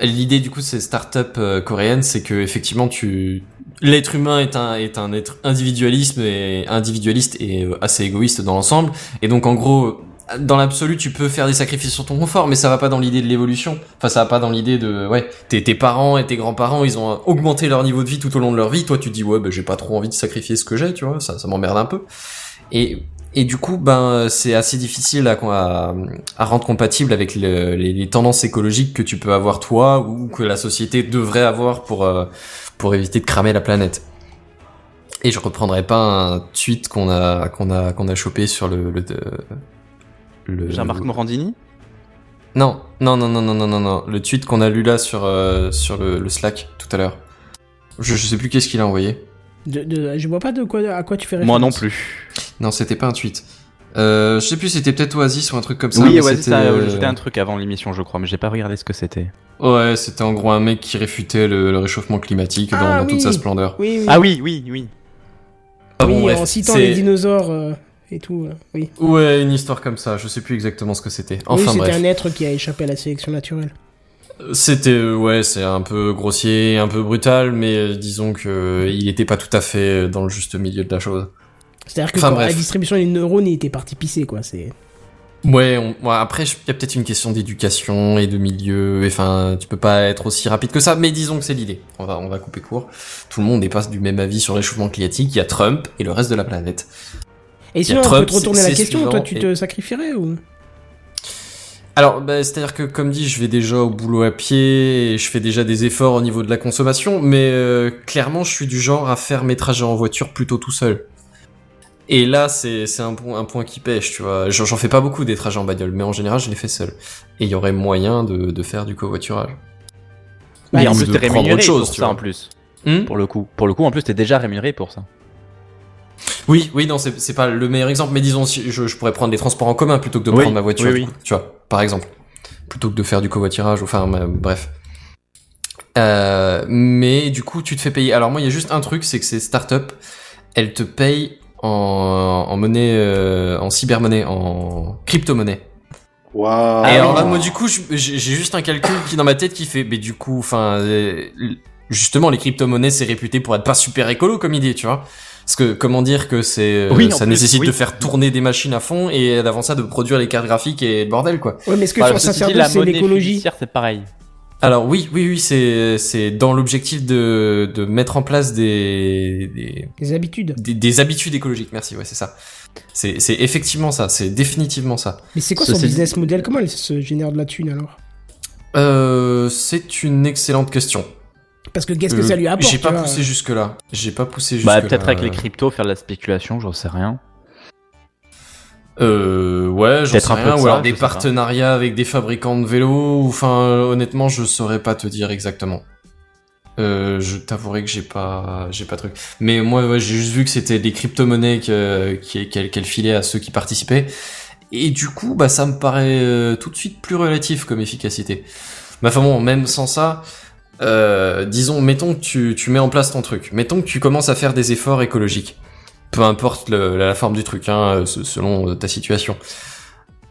L'idée, du coup, de ces startups euh, coréennes, c'est que effectivement, tu, l'être humain est un est un être individualisme et individualiste et euh, assez égoïste dans l'ensemble. Et donc, en gros, dans l'absolu, tu peux faire des sacrifices sur ton confort, mais ça va pas dans l'idée de l'évolution. Enfin, ça va pas dans l'idée de, ouais, tes, parents et tes grands-parents, ils ont augmenté leur niveau de vie tout au long de leur vie. Toi, tu dis, ouais, bah, j'ai pas trop envie de sacrifier ce que j'ai, tu vois, ça, ça m'emmerde un peu. Et, et du coup, ben, c'est assez difficile à, à, à rendre compatible avec le- les, les tendances écologiques que tu peux avoir toi ou que la société devrait avoir pour, euh, pour éviter de cramer la planète. Et je reprendrai pas un tweet qu'on a qu'on a qu'on a chopé sur le le, Jean-Marc Morandini non, non, non, non, non, non, non, non. Le tweet qu'on a lu là sur, euh, sur le, Slack tout à l'heure. Je, je, sais plus qu'est-ce qu'il a envoyé. Je vois pas de quoi, à quoi tu fais référence. Moi non plus. Non, c'était pas un tweet. Euh, je sais plus, c'était peut-être Oasis ou un truc comme ça. Oui, Oasis a euh, jeté un truc avant l'émission, je crois, mais j'ai pas regardé ce que c'était. Ouais, c'était en gros un mec qui réfutait le, réchauffement climatique dans, ah toute sa splendeur. Oui, oui. Ah oui, oui, oui. Oui, en citant les dinosaures et tout. euh, oui. Ouais une histoire comme ça. Je sais plus exactement ce que c'était. Enfin oui, c'était un être qui a échappé à la sélection naturelle. C'était euh, ouais, c'est un peu grossier, un peu brutal, mais euh, disons que euh, il était pas tout à fait dans le juste milieu de la chose. C'est-à-dire que Enfin, quand bref. la distribution des neurones il était parti pisser, quoi. C'est. Ouais, on- ouais, après il y a peut-être une question d'éducation et de milieu. et Enfin, tu peux pas être aussi rapide que ça, mais disons que c'est l'idée. On va on va couper court. Tout le monde n'est pas du même avis sur le réchauffement climatique. Il y a Trump et le reste de la planète. Et sinon, on peut te retourner la question. suivant Toi, tu et- te sacrifierais ou? Alors, bah, c'est-à-dire que comme dit, je vais déjà au boulot à pied et je fais déjà des efforts au niveau de la consommation, mais euh, clairement, je suis du genre à faire mes trajets en voiture plutôt tout seul. Et là, c'est un, point- un point qui pêche, tu vois. J'en fais pas beaucoup des trajets en bagnole, mais en général, je les fais seul. Et il y aurait moyen de, de faire du covoiturage. Bah, et en plus, de t'es rémunéré autre chose, pour tu ça vois. en plus. Hmm? Pour le coup, pour le coup, en plus, t'es déjà rémunéré pour ça. Oui, oui, non, c'est pas le meilleur exemple, mais disons, si je, je pourrais prendre des transports en commun plutôt que de Oui, prendre ma voiture, oui, oui. tu vois, par exemple. Plutôt que de faire du covoiturage, enfin, bref. Euh, mais du coup, tu te fais payer. Alors moi, il y a juste un truc, c'est que ces startups, elles te payent en, en monnaie, euh, en cybermonnaie, en crypto-monnaie. Waouh. Et alors là, moi, du coup, j'ai juste un calcul qui dans ma tête qui fait, mais du coup, enfin, euh, justement, les crypto-monnaies, c'est réputé pour être pas super écolo comme idée, tu vois. Parce que comment dire que c'est, euh, Oui, ça plus, nécessite oui. de faire tourner des machines à fond et d'avant ça de produire les cartes graphiques et le bordel, quoi. Ouais, mais est-ce que Bah, sur Sacerdoce, la c'est l'écologie c'est pareil. Alors oui, oui, oui, c'est c'est dans l'objectif de de mettre en place des des, habitudes. des, des habitudes écologiques. Merci, ouais, c'est ça. C'est c'est effectivement ça. C'est définitivement ça. Mais c'est quoi son business model? Comment elle se génère de la thune alors? Euh, c'est une excellente question. Parce que qu'est-ce que Euh, ça lui apporte J'ai pas poussé jusque là. J'ai pas poussé jusque Bah, là. peut-être avec les cryptos, faire de la spéculation, j'en sais rien. Euh, ouais, j'en Peut-être sais un peu rien. Ou alors des partenariats avec des fabricants de vélos. ou Enfin, honnêtement, je saurais pas te dire exactement. Euh, je t'avouerai que j'ai pas, j'ai pas truc. Mais moi, ouais, j'ai juste vu que c'était des crypto-monnaies qu'elle qu'elle filait à ceux qui participaient. Et du coup, bah, ça me paraît euh, tout de suite plus relatif comme efficacité. Mais enfin bon, même sans ça, euh, disons, mettons que tu, tu mets en place ton truc. Mettons que tu commences à faire des efforts écologiques. Peu importe le- la forme du truc, hein, se- selon euh, ta situation.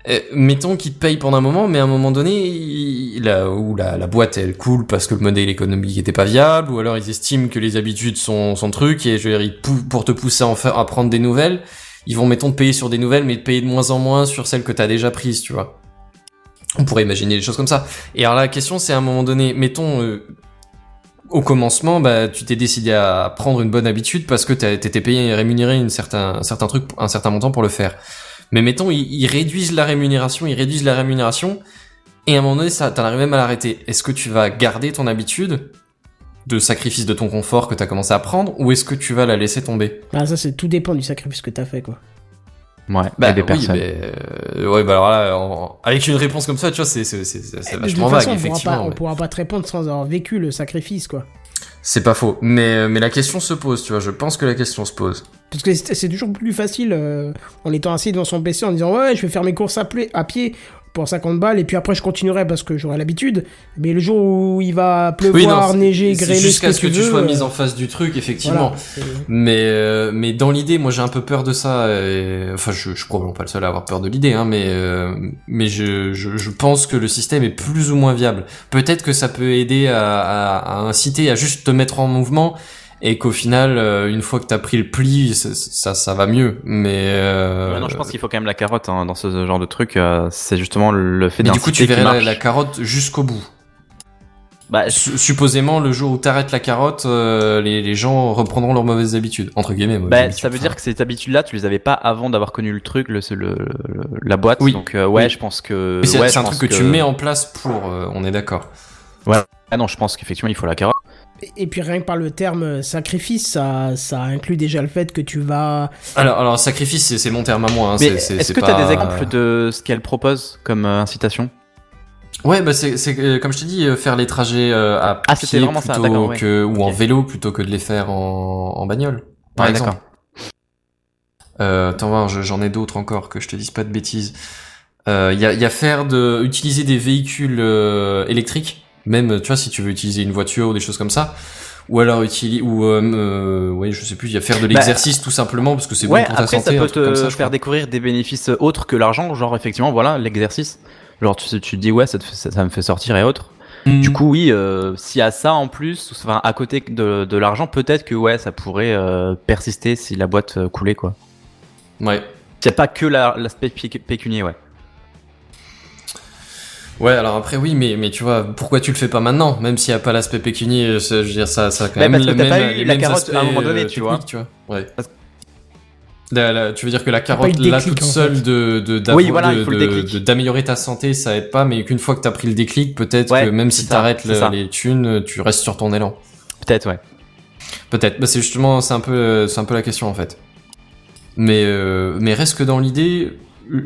Euh, mettons qu'ils te payent pendant un moment, mais à un moment donné, il- la, ou la, la boîte elle coule parce que le modèle économique était pas viable, ou alors ils estiment que les habitudes sont son truc et je veux dire, pour te pousser à en faire, à prendre des nouvelles, ils vont mettons te payer sur des nouvelles, mais te payer de moins en moins sur celles que t'as déjà prises, tu vois. On pourrait imaginer des choses comme ça. Et alors la question c'est à un moment donné, mettons euh, au commencement, bah tu t'es décidé à prendre une bonne habitude parce que t'étais payé et rémunéré une certain, un certain truc, un certain montant pour le faire. Mais mettons, ils, ils réduisent la rémunération, ils réduisent la rémunération, et à un moment donné, ça, t'en arrives même à l'arrêter. Est-ce que tu vas garder ton habitude de sacrifice de ton confort que t'as commencé à prendre, ou est-ce que tu vas la laisser tomber? Ah, ça, c'est tout dépend du sacrifice que t'as fait, quoi. Ouais, Bah des oui, personnes. mais euh, ouais, bah alors là, avec une réponse comme ça, tu vois, c'est c'est c'est c'est- c'est de vachement toute vague, façon, on pourra, effectivement. pas, on pourra pas te répondre sans avoir vécu le sacrifice, quoi. C'est pas faux, mais mais la question se pose, tu vois. Je pense que la question se pose. Parce que c'est toujours plus facile euh, en étant assis devant son PC en disant ouais je vais faire mes courses à pied pour 50 balles et puis après je continuerai parce que j'aurai l'habitude. Mais le jour où il va pleuvoir, c'est- neiger, c'est grêler, jusqu'à ce que, tu tu veux, sois euh, mis en face du truc, effectivement. voilà, Mais euh, mais dans l'idée, moi j'ai un peu peur de ça. et- Enfin, je, je suis probablement pas le seul à avoir peur de l'idée, hein, mais euh, mais je, je je pense que le système est plus ou moins viable. Peut-être que ça peut aider à, à, à inciter à juste te mettre en mouvement et qu'au final, euh, une fois que t'as pris le pli, ça, ça, ça va mieux. Mais euh, Ouais, non, je pense qu'il faut quand même la carotte hein, dans ce genre de truc. euh, c'est justement le fait mais du coup, tu verrais la, carotte jusqu'au bout. Bah, Su- supposément, le jour où t'arrêtes la carotte, euh, les, les gens reprendront leurs mauvaises habitudes entre guillemets. Bah, habitudes. ça veut dire que ces habitudes-là, tu les avais pas avant d'avoir connu le truc, le, le, le- la boîte. Oui. Donc ouais, Oui. je pense que. C'est ouais, un truc que, tu mets en place pour. on est d'accord. Ah non, je pense qu'effectivement il faut la carotte. Et- puis rien que par le terme euh, sacrifice, ça, ça inclut déjà le fait que tu vas... Alors, alors sacrifice, c'est- mon terme à moi. Hein, est-ce que t'as pas- des exemples de ce qu'elle propose comme euh, incitation? Ouais, bah c'est euh, comme je t'ai dit, faire les trajets à Ah, pied ça, plutôt ouais. que ou en vélo plutôt que de les faire en, en bagnole, par Ouais, exemple. d'accord. Euh, attends voir, je- j'en ai d'autres encore que je te dise pas de bêtises. Euh, Il y, a, y a faire de utiliser des véhicules euh, électriques, même tu vois si tu veux utiliser une voiture ou des choses comme ça, ou alors utiliser ou euh, euh, ouais je sais plus, il y a faire de l'exercice tout simplement parce que c'est Bah, Ouais, bon pour ta après santé. ça peut te ça, faire découvrir des bénéfices autres que l'argent, genre effectivement voilà l'exercice. Genre tu, tu te dis ouais ça, te fait- ça, ça me fait sortir et autres. Mm. Du coup oui, euh, s'il y a ça en plus, enfin à côté de, de l'argent, peut-être que ouais ça pourrait euh, persister si la boîte coulait quoi. ouais. S'il n'y a pas que la- l'aspect pécu- pécunier ouais. Ouais, alors après oui, mais mais tu vois, pourquoi tu le fais pas maintenant, même s'il y a pas l'aspect pécunier, euh, ça, je veux dire ça, ça a quand même parce que même, pas eu les la mêmes carotte aspects, à un moment donné, euh, tu vois. Ouais. Parce- La- la- tu veux dire que la carotte le là déclic, toute en seule fait. de de Oui, d'avoir- voilà, de- il faut le de- déclic. de- d'améliorer ta santé, ça aide pas, mais qu'une fois que t'as pris le déclic, peut-être Ouais, que même si t'arrêtes les thunes, tu restes sur ton élan. Peut-être ouais. Peut-être. Bah, c'est justement, c'est un peu, c'est un peu la question en fait. Mais, euh, mais reste que dans l'idée,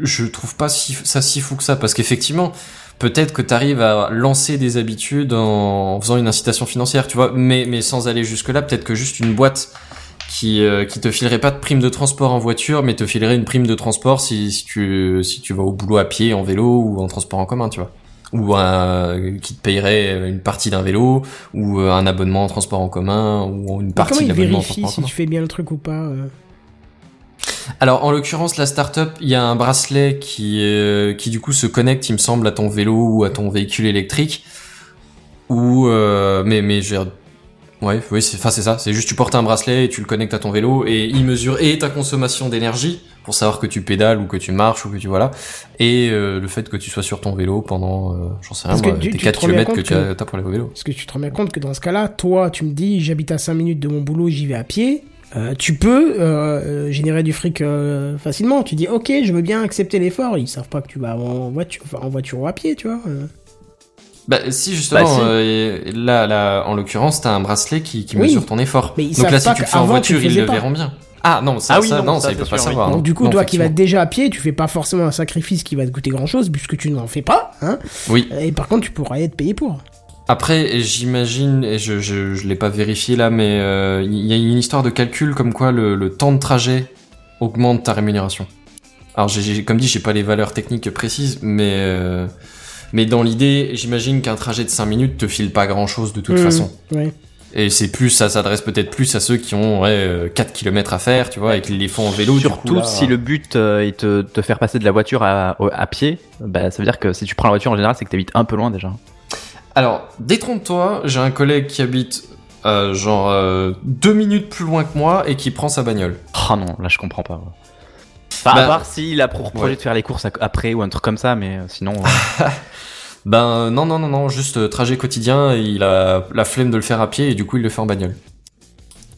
je trouve pas si, ça si fou que ça, parce qu'effectivement, peut-être que t'arrives à lancer des habitudes en, faisant une incitation financière, tu vois, mais, mais sans aller jusque là, peut-être que juste une boîte qui, euh, qui te filerait pas de prime de transport en voiture, mais te filerait une prime de transport si, si tu, si tu vas au boulot à pied, en vélo ou en transport en commun, tu vois. Ou un, qui te payerait une partie d'un vélo, ou un abonnement en transport en commun, ou une partie de l'abonnement en transport en si commun. tu fais bien le truc ou pas euh? Alors en l'occurrence la startup, il y a un bracelet qui euh, qui du coup se connecte, il me semble, à ton vélo ou à ton véhicule électrique. Ou euh, mais mais j'ai ouais oui c'est enfin c'est ça, c'est juste tu portes un bracelet et tu le connectes à ton vélo et il mesure et ta consommation d'énergie pour savoir que tu pédales ou que tu marches ou que tu voilà et euh, le fait que tu sois sur ton vélo pendant euh, j'en sais rien moi, tu- tes tu 4 te rends bien km que tu que- as pour aller au vélo. Parce que tu te rends bien compte que dans ce cas-là, toi, tu me dis, j'habite à 5 minutes de mon boulot, j'y vais à pied. Euh, tu peux euh, euh, générer du fric euh, facilement. Tu dis, ok, je veux bien accepter l'effort. Ils savent pas que tu vas en voiture, enfin, en voiture ou à pied, tu vois. Bah si justement Bah, si. euh, là là en l'occurrence t'as un bracelet qui, qui Oui. mesure ton effort. Mais ils Donc là si tu le fais en voiture ils le pas. verront bien. Ah non ça Ah oui, ça, non, ça, ça, il c'est peut pas sûr, oui. savoir. Donc du coup, Non, toi qui vas déjà à pied, tu fais pas forcément un sacrifice qui va te coûter grand-chose puisque tu n'en fais pas. Hein Oui. Et par contre, tu pourras être payé pour. Après, j'imagine, et je, je, je l'ai pas vérifié là, mais euh, il y a une histoire de calcul comme quoi le, le temps de trajet augmente ta rémunération. Alors, j'ai, j'ai- comme dit, j'ai pas les valeurs techniques précises, mais euh, mais dans l'idée, j'imagine qu'un trajet de 5 minutes te file pas grand chose de toute Mmh, façon. ouais. Et c'est plus, ça s'adresse peut-être plus à ceux qui ont ouais, euh, 4 km à faire, tu vois, et qui les font en vélo. du Surtout coup, là- si le but euh, est de te faire passer de la voiture à pied, bah, ça veut dire que si tu prends la voiture en général, c'est que t'habites un peu loin déjà. Alors, détrompe-toi, j'ai un collègue qui habite euh, genre euh, deux minutes plus loin que moi et qui prend sa bagnole. Oh non, là je comprends pas. Enfin, Bah, à part s'il a pour projet ouais. de faire les courses après ou un truc comme ça, mais euh, sinon. euh, Ben non non non non, juste euh, trajet quotidien, et il a la flemme de le faire à pied et du coup il le fait en bagnole.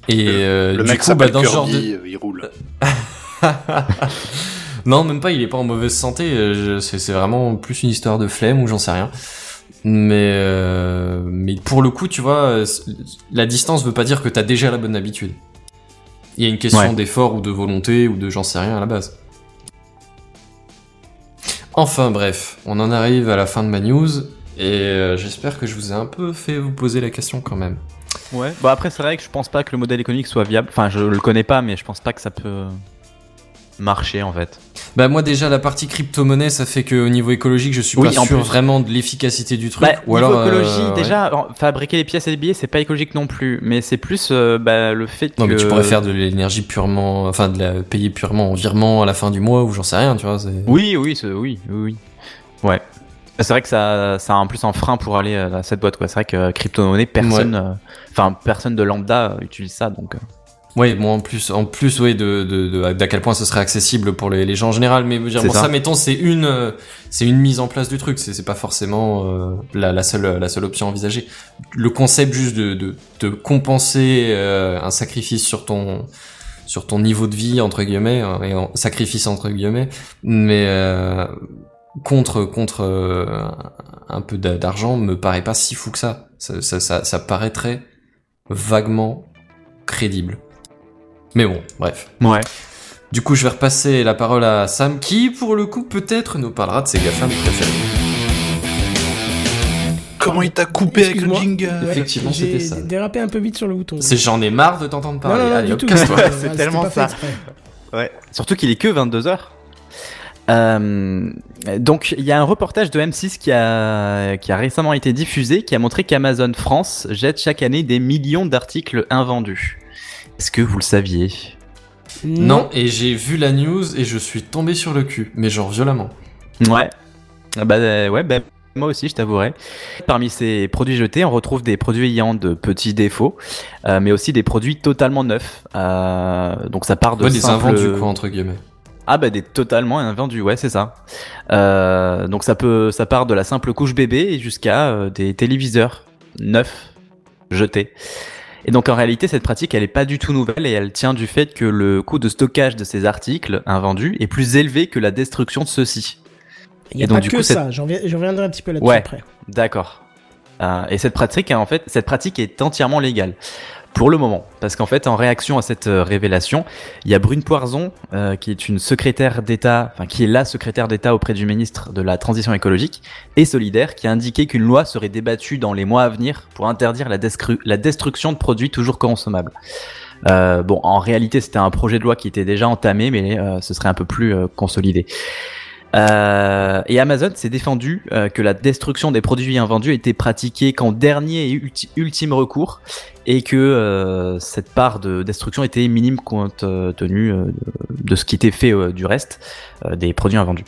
Et euh, Le du mec coup bah s'appelle dans ce genre de il roule. non même pas, il est pas en mauvaise santé, c'est vraiment plus une histoire de flemme ou j'en sais rien. Mais euh, mais pour le coup tu vois, euh, la distance veut pas dire que t'as déjà la bonne habitude. Il y a une question Ouais. d'effort ou de volonté ou de j'en sais rien à la base. Enfin bref, on en arrive à la fin de ma news et euh, j'espère que je vous ai un peu fait vous poser la question quand même. Ouais. Bon après c'est vrai que je pense pas que le modèle économique soit viable. Enfin je le connais pas, mais je pense pas que ça peut marcher en fait. Bah moi déjà la partie crypto-monnaie ça fait que au niveau écologique je suis Oui, pas en sûr plus. vraiment de l'efficacité du truc. Bah, ou niveau alors euh, écologie, ouais. déjà fabriquer les pièces et les billets c'est pas écologique non plus, mais c'est plus euh, bah, le fait Non que. mais tu pourrais faire de l'énergie purement, enfin de la payer purement en virement à la fin du mois ou j'en sais rien tu vois. c'est- Oui oui c'est- oui oui oui. Ouais. C'est vrai que ça, ça a en plus un frein pour aller euh, à cette boîte, quoi. C'est vrai que euh, crypto-monnaie, personne, euh, enfin, personne de lambda euh, utilise ça, donc. Oui, bon, en plus, en plus, oui, de, de, de- d'à quel point ce serait accessible pour les, les gens en général. Mais je veux dire, bon, ça. ça, mettons, c'est une, euh, c'est une mise en place du truc. C'est, c'est pas forcément euh, la, la seule, la seule option envisagée. Le concept juste de, de, de compenser euh, un sacrifice sur ton, sur ton niveau de vie entre guillemets, hein, et en, sacrifice entre guillemets, mais euh, contre contre euh, un peu d'a- d'argent me paraît pas si fou que ça. Ça, ça, ça, ça paraîtrait vaguement crédible. Mais bon, bref. Ouais. Du coup, je vais repasser la parole à Sam, qui, pour le coup, peut-être nous parlera de ses GAFAM préférés. Comment il t'a coupé avec le jingle Effectivement, j'ai c'était ça. dérapé un peu vite sur le bouton. C'est j'en ai marre de t'entendre parler. non, non, Allez, du hop, tout. casse-toi. Ouais, C'est tellement ça. Ouais. Surtout qu'il est que 22 heures. Euh, donc il y a un reportage de M6 qui a qui a récemment été diffusé qui a montré qu'Amazon France jette chaque année des millions d'articles invendus. Est-ce que vous le saviez? Non, et j'ai vu la news et je suis tombé sur le cul, mais genre violemment. Ouais. Ah Bah euh, ouais, bah, moi aussi, je t'avouerai. Parmi ces produits jetés, on retrouve des produits ayant de petits défauts, euh, mais aussi des produits totalement neufs. Euh, donc ça part de Ouais, des simples- invendus, quoi, entre guillemets. Ah bah des totalement invendus, ouais c'est ça. Euh, donc ça peut, ça part de la simple couche bébé et jusqu'à euh, des téléviseurs neufs jetés. Et donc en réalité cette pratique elle est pas du tout nouvelle et elle tient du fait que le coût de stockage de ces articles invendus est plus élevé que la destruction de ceux-ci. Il n'y a donc, pas du que coup, ça, j'en reviendrai un petit peu là-dessus Ouais. après. D'accord. Euh, et cette pratique, en fait, cette pratique est entièrement légale pour le moment, parce qu'en fait, en réaction à cette euh, révélation, il y a Brune Poirson, euh, qui est une secrétaire d'État, enfin qui est la secrétaire d'État auprès du ministre de la Transition écologique et solidaire, qui a indiqué qu'une loi serait débattue dans les mois à venir pour interdire la, destruction de produits toujours consommables. Euh, bon, en réalité, c'était un projet de loi qui était déjà entamé, mais ce serait un peu plus consolidé. Euh, et Amazon s'est défendu euh, que la destruction des produits invendus était pratiquée qu'en dernier et ulti- ultime recours et que euh, cette part de destruction était minime compte tenu de ce qui était fait du reste des produits invendus.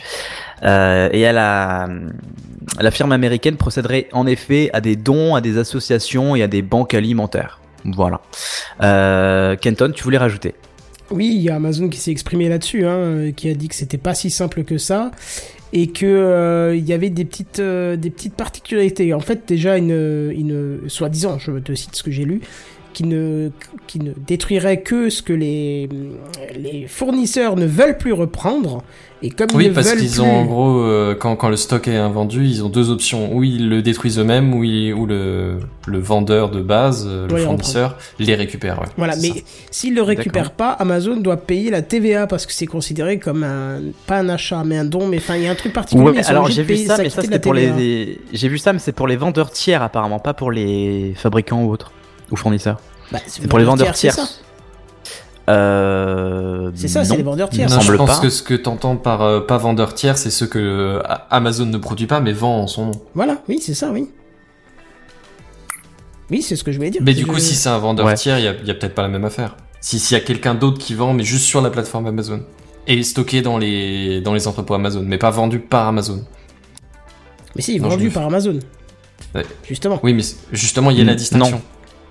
Et elle a, la firme américaine procéderait en effet à des dons à des associations et à des banques alimentaires. Voilà. Kenton, tu voulais rajouter? Oui, il y a Amazon qui s'est exprimé là-dessus, hein, euh, qui a dit que c'était pas si simple que ça et que euh, il y avait des petites euh, des petites particularités. En fait, déjà une une soi-disant, je te cite ce que j'ai lu, qui ne qui ne détruirait que ce que les les fournisseurs ne veulent plus reprendre et comme Oui, parce qu'ils plus- ont en gros, euh, quand, quand le stock est invendu, ils ont deux options. Ou ils le détruisent eux-mêmes, ou, ils- ou le, le vendeur de base, euh, le fournisseur, les récupère. Ouais. Voilà, mais ça. s'il le récupère pas, Amazon doit payer la TVA parce que c'est considéré comme un pas un achat mais un don, mais enfin il y a un truc particulier. Ouais, alors j'ai vu ça, mais ça pour les. J'ai vu ça, mais c'est pour les vendeurs tiers apparemment, pas pour les fabricants ou autres ou fournisseurs. Bah, C'est pour les vendeurs tiers. c'est ça. Euh, C'est ça, c'est les vendeurs tiers. Non, je pense pas. que ce que t'entends par euh, pas vendeur tiers, c'est ceux que euh, Amazon ne produit pas, mais vend en son nom. Voilà, oui, c'est ça, oui. Oui, c'est ce que je voulais dire. Mais du Je- coup, si c'est un vendeur Ouais. tiers, il y a, y a peut-être pas la même affaire. Si s'il y a quelqu'un d'autre qui vend, mais juste sur la plateforme Amazon et stocké dans les dans les entrepôts Amazon, mais pas vendu par Amazon. Mais si, Non, vendu par Amazon. Ouais. Justement. Oui, mais justement, il y a la Mm, distinction. non.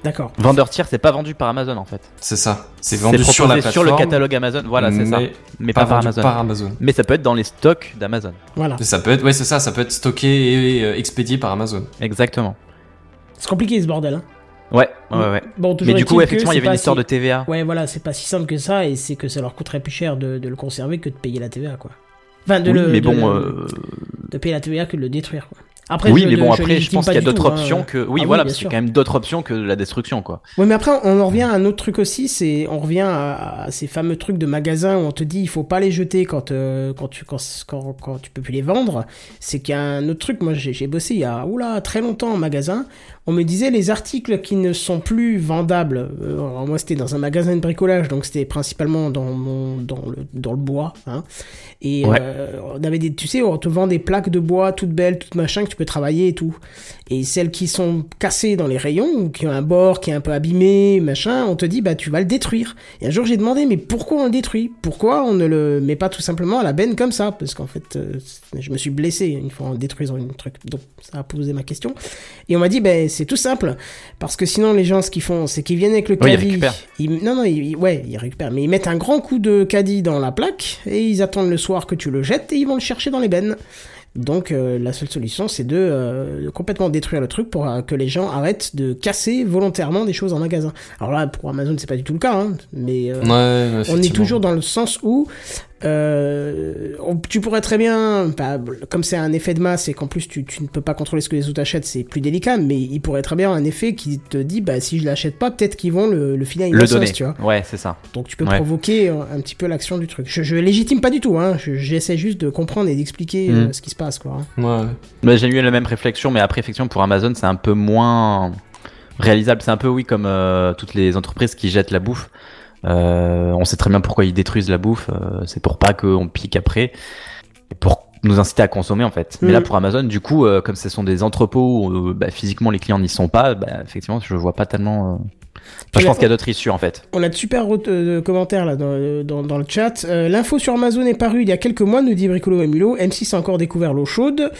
D'accord. Vendeur tiers, c'est pas vendu par Amazon en fait. C'est ça. C'est vendu proposé sur la plateforme. le catalogue Amazon. Voilà, c'est ça. mais pas, pas, par Amazon. par Amazon. Mais ça peut être dans les stocks d'Amazon. Voilà. Ça peut être, ouais, c'est ça. Ça peut être stocké et euh, expédié par Amazon. Exactement. C'est compliqué ce bordel. Hein. Ouais, ouais, ouais. Bon, toujours Mais du coup, effectivement, il y c'est avait une pas histoire si- de TVA. Ouais, voilà, c'est pas si simple que ça et c'est que ça leur coûterait plus cher de, de le conserver que de payer la TVA, quoi. Enfin, de Oui, le. mais de bon, le- euh, de payer la TVA que de le détruire, quoi. Après, oui, je- mais bon, je après, je pense qu'il y a d'autres hein. options que. Oui, Ah voilà, bien parce qu'il y a quand même d'autres options que la destruction, quoi. Ouais, mais après, on en revient à un autre truc aussi, c'est on revient à, à ces fameux trucs de magasins où on te dit il faut pas les jeter quand euh, quand tu quand, quand, quand tu peux plus les vendre. C'est qu'il y a un autre truc. Moi, j'ai bossé il y a oula très longtemps en magasin. On me disait les articles qui ne sont plus vendables. euh, alors moi, c'était dans un magasin de bricolage, donc c'était principalement dans mon dans le dans le bois. Hein, et Ouais. euh, on avait des, tu sais, on te vend des plaques de bois toutes belles, toutes machin que tu peux travailler et tout. Et celles qui sont cassées dans les rayons, ou qui ont un bord qui est un peu abîmé, machin, on te dit, bah tu vas le détruire. Et un jour j'ai demandé, mais pourquoi on le détruit? Pourquoi on ne le met pas tout simplement à la benne comme ça? Parce qu'en fait, euh, je me suis blessé une fois en détruisant une truc. Donc ça a posé ma question. Et on m'a dit, ben c'est tout simple. Parce que sinon les gens, ce qu'ils font, c'est qu'ils viennent avec le Oui, ils caddie. ils- non, non, ils- ouais, ils récupèrent. Mais ils mettent un grand coup de caddie dans la plaque et ils attendent le soir que tu le jettes et ils vont le chercher dans les bennes. Donc euh, la seule solution, c'est de, euh, de complètement détruire le truc pour euh, que les gens arrêtent de casser volontairement des choses en magasin. Alors là, pour Amazon, c'est pas du tout le cas, hein, mais euh, Ouais, on est toujours dans le sens où euh, on- tu pourrais très bien, bah, comme c'est un effet de masse et qu'en plus tu, tu ne peux pas contrôler ce que les autres achètent, c'est plus délicat, mais il pourrait très bien avoir un effet qui te dit, bah si je l'achète pas, peut-être qu'ils vont le, le filer à une Le sauce, donner. tu vois. Ouais, c'est ça. Donc tu peux Ouais. provoquer euh, un petit peu l'action du truc. Je, je légitime pas du tout, hein. Je- J'essaie juste de comprendre et d'expliquer euh, Mm. ce qui se passe, quoi. hein. Ouais. Bah, j'ai eu la même réflexion, mais après, effectivement, pour Amazon, c'est un peu moins réalisable. C'est un peu, oui, comme euh, toutes les entreprises qui jettent la bouffe. Euh, on sait très bien pourquoi ils détruisent la bouffe. euh, c'est pour pas qu'on pique après. Et pour nous inciter à consommer, en fait. Mais Mm. là, pour Amazon, du coup, euh, comme ce sont des entrepôts où euh, bah, physiquement les clients n'y sont pas, bah, effectivement, je vois pas tellement. euh, Enfin, je pense qu'il y a d'autres issues, en fait. On a de super euh, commentaires là dans, dans, dans le chat. Euh, L'info sur Amazon est parue il y a quelques mois, nous dit Bricolo et Mulot. M6 a encore découvert l'eau chaude.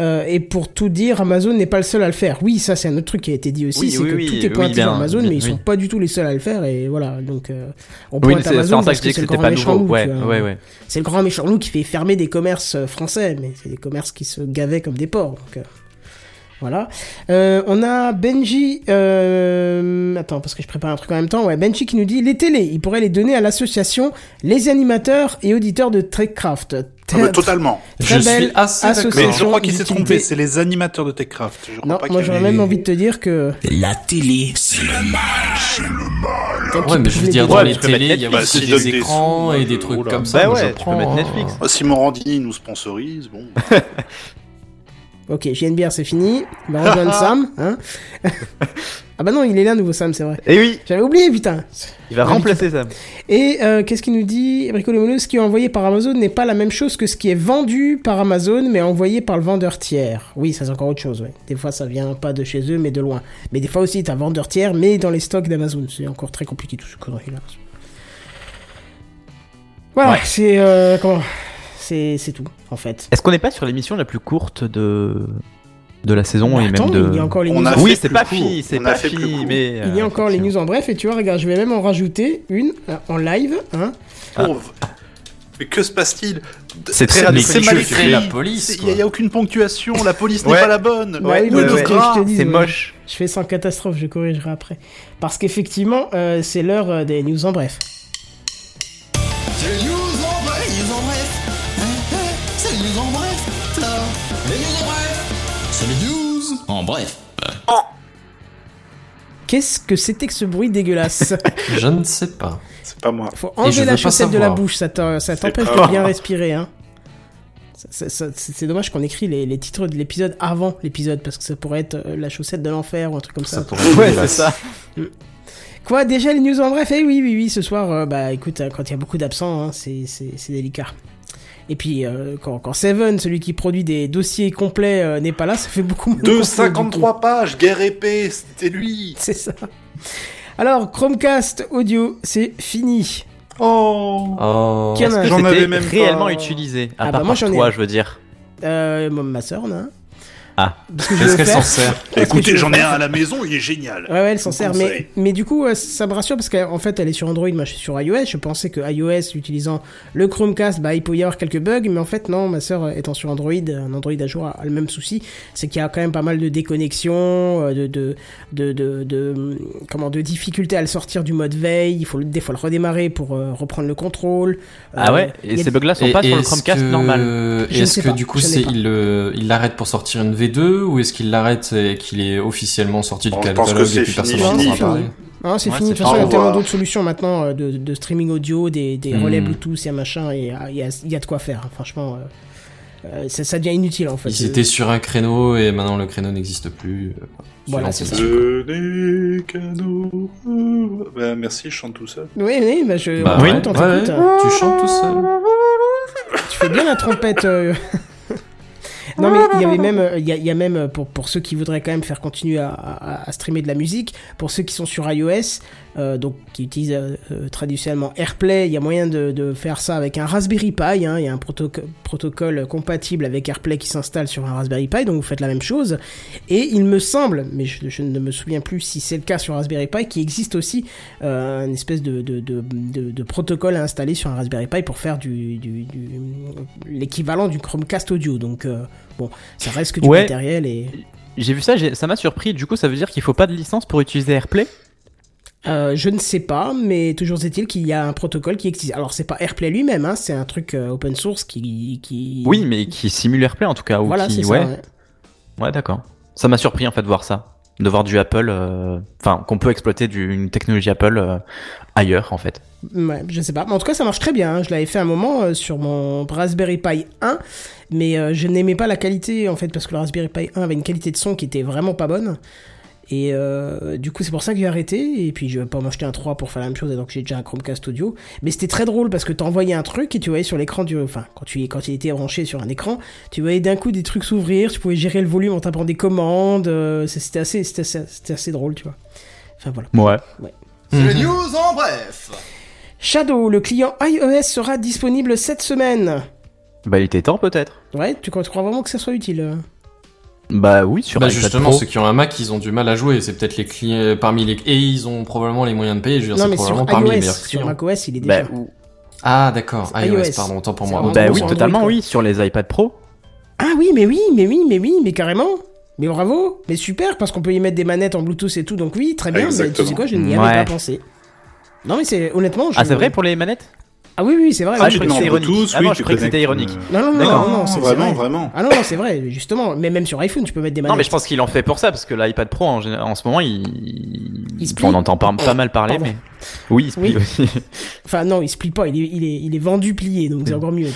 Euh, et pour tout dire, Amazon n'est pas le seul à le faire. Oui, ça c'est un autre truc qui a été dit aussi, Oui, c'est oui, que oui, tout est oui, pointé bien, sur Amazon, bien, mais ils oui. sont pas du tout les seuls à le faire. Et voilà, donc euh, on Oui, pointe Amazon parce que c'est le c'était grand pas méchant loup. Ouais, tu vois. ouais, ouais. C'est le grand méchant loup qui fait fermer des commerces euh, français, mais c'est des commerces qui se gavaient comme des porcs. Donc, euh, voilà. Euh, on a Benji. Euh, attends, parce que je prépare un truc en même temps. Ouais, Benji qui nous dit les télés, il pourrait les donner à l'association les animateurs et auditeurs de Trekcraft. Ah bah, totalement. Très je belle suis assez association. Mais je crois qu'il s'est trompé, c'est les animateurs de TechCraft. Je Non, pas moi j'aurais même envie de te dire que. La télé, c'est le mal. quand Ouais, tu mais je veux dire, des- dans Ouais, les télés, il y a aussi Bah, des des écrans sous, et des euh, trucs oula. comme ça. Bah ouais, je tu peux mettre. Netflix. Ah, si Morandini nous sponsorise, bon. Ok, JNBR c'est fini. Il va rejoindre Sam. Hein ah bah non, il est là, nouveau Sam, c'est vrai. Et oui, J'avais oublié, putain. il va remplacer ça. Et euh, qu'est-ce qu'il nous dit? Bricolo ce qui est envoyé par Amazon n'est pas la même chose que ce qui est vendu par Amazon, mais envoyé par le vendeur tiers. Oui, ça c'est encore autre chose, ouais. Des fois ça vient pas de chez eux, mais de loin. Mais des fois aussi t'as vendeur tiers, mais dans les stocks d'Amazon. C'est encore très compliqué tout ce connerie-là. Voilà, Ouais. c'est... Euh, comment? C'est tout, en fait. Est-ce qu'on n'est pas sur l'émission la plus courte de de la saison Mais et attends, même de. il y a encore les On news a Oui, c'est pas fini, c'est pas fini, mais. Il y a euh, encore les news en bref, et tu vois, regarde, je vais même en rajouter une euh, en live. Hein. Pauvre. Mais que se passe-t-il C'est très mal écrit. la police, Il n'y a, aucune ponctuation, la police n'est Ouais. pas la bonne. Bah C'est ouais. moche. Je fais sans catastrophe, je corrigerai après. Parce qu'effectivement, euh, c'est l'heure des news en bref. C'est les news bref. Qu'est-ce que c'était que ce bruit dégueulasse Je ne sais pas. C'est pas moi. Faut enlever la chaussette de la bouche, ça t'en- ça t'empêche de bien respirer. Hein. C'est c'est dommage qu'on écrit les, les titres de l'épisode avant l'épisode, parce que ça pourrait être euh, la chaussette de l'enfer ou un truc comme ça. Ça pourrait être Ouais, c'est ça. Quoi, déjà les news en bref Eh oui, oui, oui, ce soir, euh, bah écoute, euh, quand il y a beaucoup d'absents, hein, c'est c'est- c'est délicat. Et puis, euh, quand, quand Seven, celui qui produit des dossiers complets, euh, n'est pas là, ça fait beaucoup moins. De de 53 pages, guerre épée, c'était lui. C'est ça. Alors, Chromecast audio, c'est fini. Oh. Oh. J'en avais même pas. réellement utilisé? À Ah part bah moi, par j'en ai je veux dire. Euh, ma soeur en a un. Ah. Parce que je Qu'est-ce veux qu'elle s'en sert Écoutez, j'en ai un à la maison, il est génial. Ouais, ouais, elle s'en sert. Mais, mais du coup, ça me rassure parce qu'en fait, elle est sur Android, moi je suis sur iOS. Je pensais que iOS, utilisant le Chromecast, bah, il pouvait y avoir quelques bugs. Mais en fait, non, ma sœur étant sur Android, un Android à jour a, le même souci. C'est qu'il y a quand même pas mal de déconnexions, euh, de, de, de, de, de, hum, comment, de difficultés à le sortir du mode veille. Il faut des fois le redémarrer pour euh, reprendre le contrôle. Ah Euh, ouais? il Et ces bugs-là sont Et- pas sur le est-ce Chromecast que- normal. Est-ce que pas, du coup il l'arrête pour sortir une V2 ou est-ce qu'il l'arrête et qu'il est officiellement sorti du catalogue et puis fini, personne Non, n'en c'est entend fini. parler Non, c'est Ouais, fini. De toute façon, il y a tellement d'autres solutions maintenant euh, de, de streaming audio, des, des relais Hmm. Bluetooth, il y a machin, et il y a, il y a de quoi faire. hein. Franchement, euh, euh, ça, ça devient inutile en fait. Ils étaient sur un créneau et maintenant le créneau n'existe plus. Voilà, c'est ça. Bah, merci, je chante tout seul. Oui, oui, bah je. Bah ouais, ouais, hein. tu chantes tout seul. Tu fais bien la trompette. euh. Non mais il y avait même, euh, il y a, il y a même euh, pour pour ceux qui voudraient quand même faire continuer à, à- à streamer de la musique, pour ceux qui sont sur iOS, euh, donc qui utilisent euh, euh, traditionnellement AirPlay, il y a moyen de, de faire ça avec un Raspberry Pi. hein, Il y a un protoco- protocole compatible avec AirPlay qui s'installe sur un Raspberry Pi, donc vous faites la même chose. Et il me semble, mais je, je ne me souviens plus si c'est le cas sur Raspberry Pi, qu'il existe aussi euh, une espèce de, protocole à installer sur un Raspberry Pi pour faire du, du, du- l'équivalent du Chromecast audio. Donc bon, ça reste que du Ouais. matériel et J'ai vu ça, ça m'a surpris. Du coup, ça veut dire qu'il faut pas de licence pour utiliser AirPlay? Euh, je ne sais pas, mais toujours est-il qu'il y a un protocole qui existe. Alors c'est pas AirPlay lui-même, hein, c'est un truc euh, open source qui, qui... Oui, mais qui simule AirPlay en tout cas. Ou voilà, qui... c'est ouais. ça. ouais. Ouais, d'accord. Ça m'a surpris en fait de voir ça, de voir du Apple, euh, enfin qu'on peut exploiter du, une technologie Apple euh, ailleurs en fait. Ouais, je sais pas. Mais en tout cas, ça marche très bien. hein. Je l'avais fait un moment sur mon Raspberry Pi 1, mais je n'aimais pas la qualité en fait parce que le Raspberry Pi 1 avait une qualité de son qui était vraiment pas bonne. Et euh, du coup, c'est pour ça que j'ai arrêté. Et puis, je vais pas m'acheter un 3 pour faire la même chose, et donc j'ai déjà un Chromecast audio. Mais c'était très drôle parce que t'envoyais un truc et tu voyais sur l'écran du. Enfin, quand, tu, quand il était branché sur un écran, tu voyais d'un coup des trucs s'ouvrir, tu pouvais gérer le volume en tapant des commandes. euh, C'était assez, c'était assez, drôle, tu vois. Enfin, voilà. Ouais. C'est le news en bref. Shadow, le client iOS sera disponible cette semaine. Bah, il était temps peut-être. Ouais, tu crois, tu crois vraiment que ça soit utile euh? Bah oui, sur Bah iPad justement, Pro. ceux qui ont un Mac, ils ont du mal à jouer. C'est peut-être les clients parmi les et ils ont probablement les moyens de payer. Je veux dire, Non, c'est sur probablement parmi les meilleurs sur clients. macOS, il est Bah, déjà. ou- Ah d'accord, iOS, iOS. pardon, autant pour moi. bah bon, oui, sur totalement Android, oui, sur les iPad Pro. Ah oui, mais oui, mais oui, mais oui, mais carrément. Mais bravo, mais super, parce qu'on peut y mettre des manettes en Bluetooth et tout, donc oui, très bien. Mais tu sais quoi, je n'y Ouais. avais pas pensé. Non, mais c'est honnêtement. Je... Ah, c'est vrai pour les manettes? Ah oui, oui, c'est vrai. Ah, je croyais que c'était ironique. Bluetooth, Ah oui, non, tu je croyais que c'était ironique. Non, non, non, non, non, c'est vraiment, vrai. vraiment. Ah non, non, c'est vrai, justement. Mais même sur iPhone, tu peux mettre des manettes. Non, mais je pense qu'il en fait pour ça parce que l'iPad Pro en, général- en ce moment, il, Il se plie. on entend pas, pas mal parler, Pardon. mais oui, il se plie Oui. aussi. Enfin, non, il se plie pas, il est, il est, il est vendu plié, donc c'est encore mieux.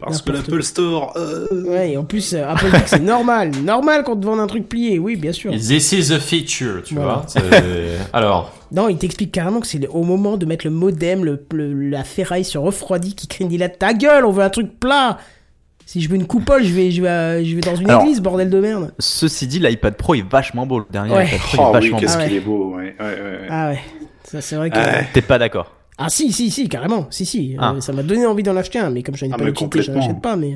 Parce que l'Apple Store. euh, Ouais, et en plus, euh, Apple dit que c'est normal. Normal qu'on te vende un truc plié, oui, bien sûr. This is a feature, tu Voilà. vois. Alors, Non, il t'explique carrément que c'est au moment de mettre le modem, le, le- la ferraille se refroidit, qui crie dilate ta gueule, on veut un truc plat. Si je veux une coupole, je vais, je vais, à- je vais dans une Alors- église, bordel de merde. Ceci dit, l'iPad Pro est vachement beau. Le dernier Ouais. iPad Pro Oh est oui, vachement qu'est-ce beau. Ah qu'il ouais. est beau, ouais. ouais, ouais, ouais. Ah ouais, ça c'est vrai que. Ouais. T'es pas d'accord Ah si, si, si, carrément, si, si. Ah. Euh, ça m'a donné envie d'en acheter un, mais comme je n'ai Ah, pas mais l'utilité, je n'en complètement. achète pas, mais.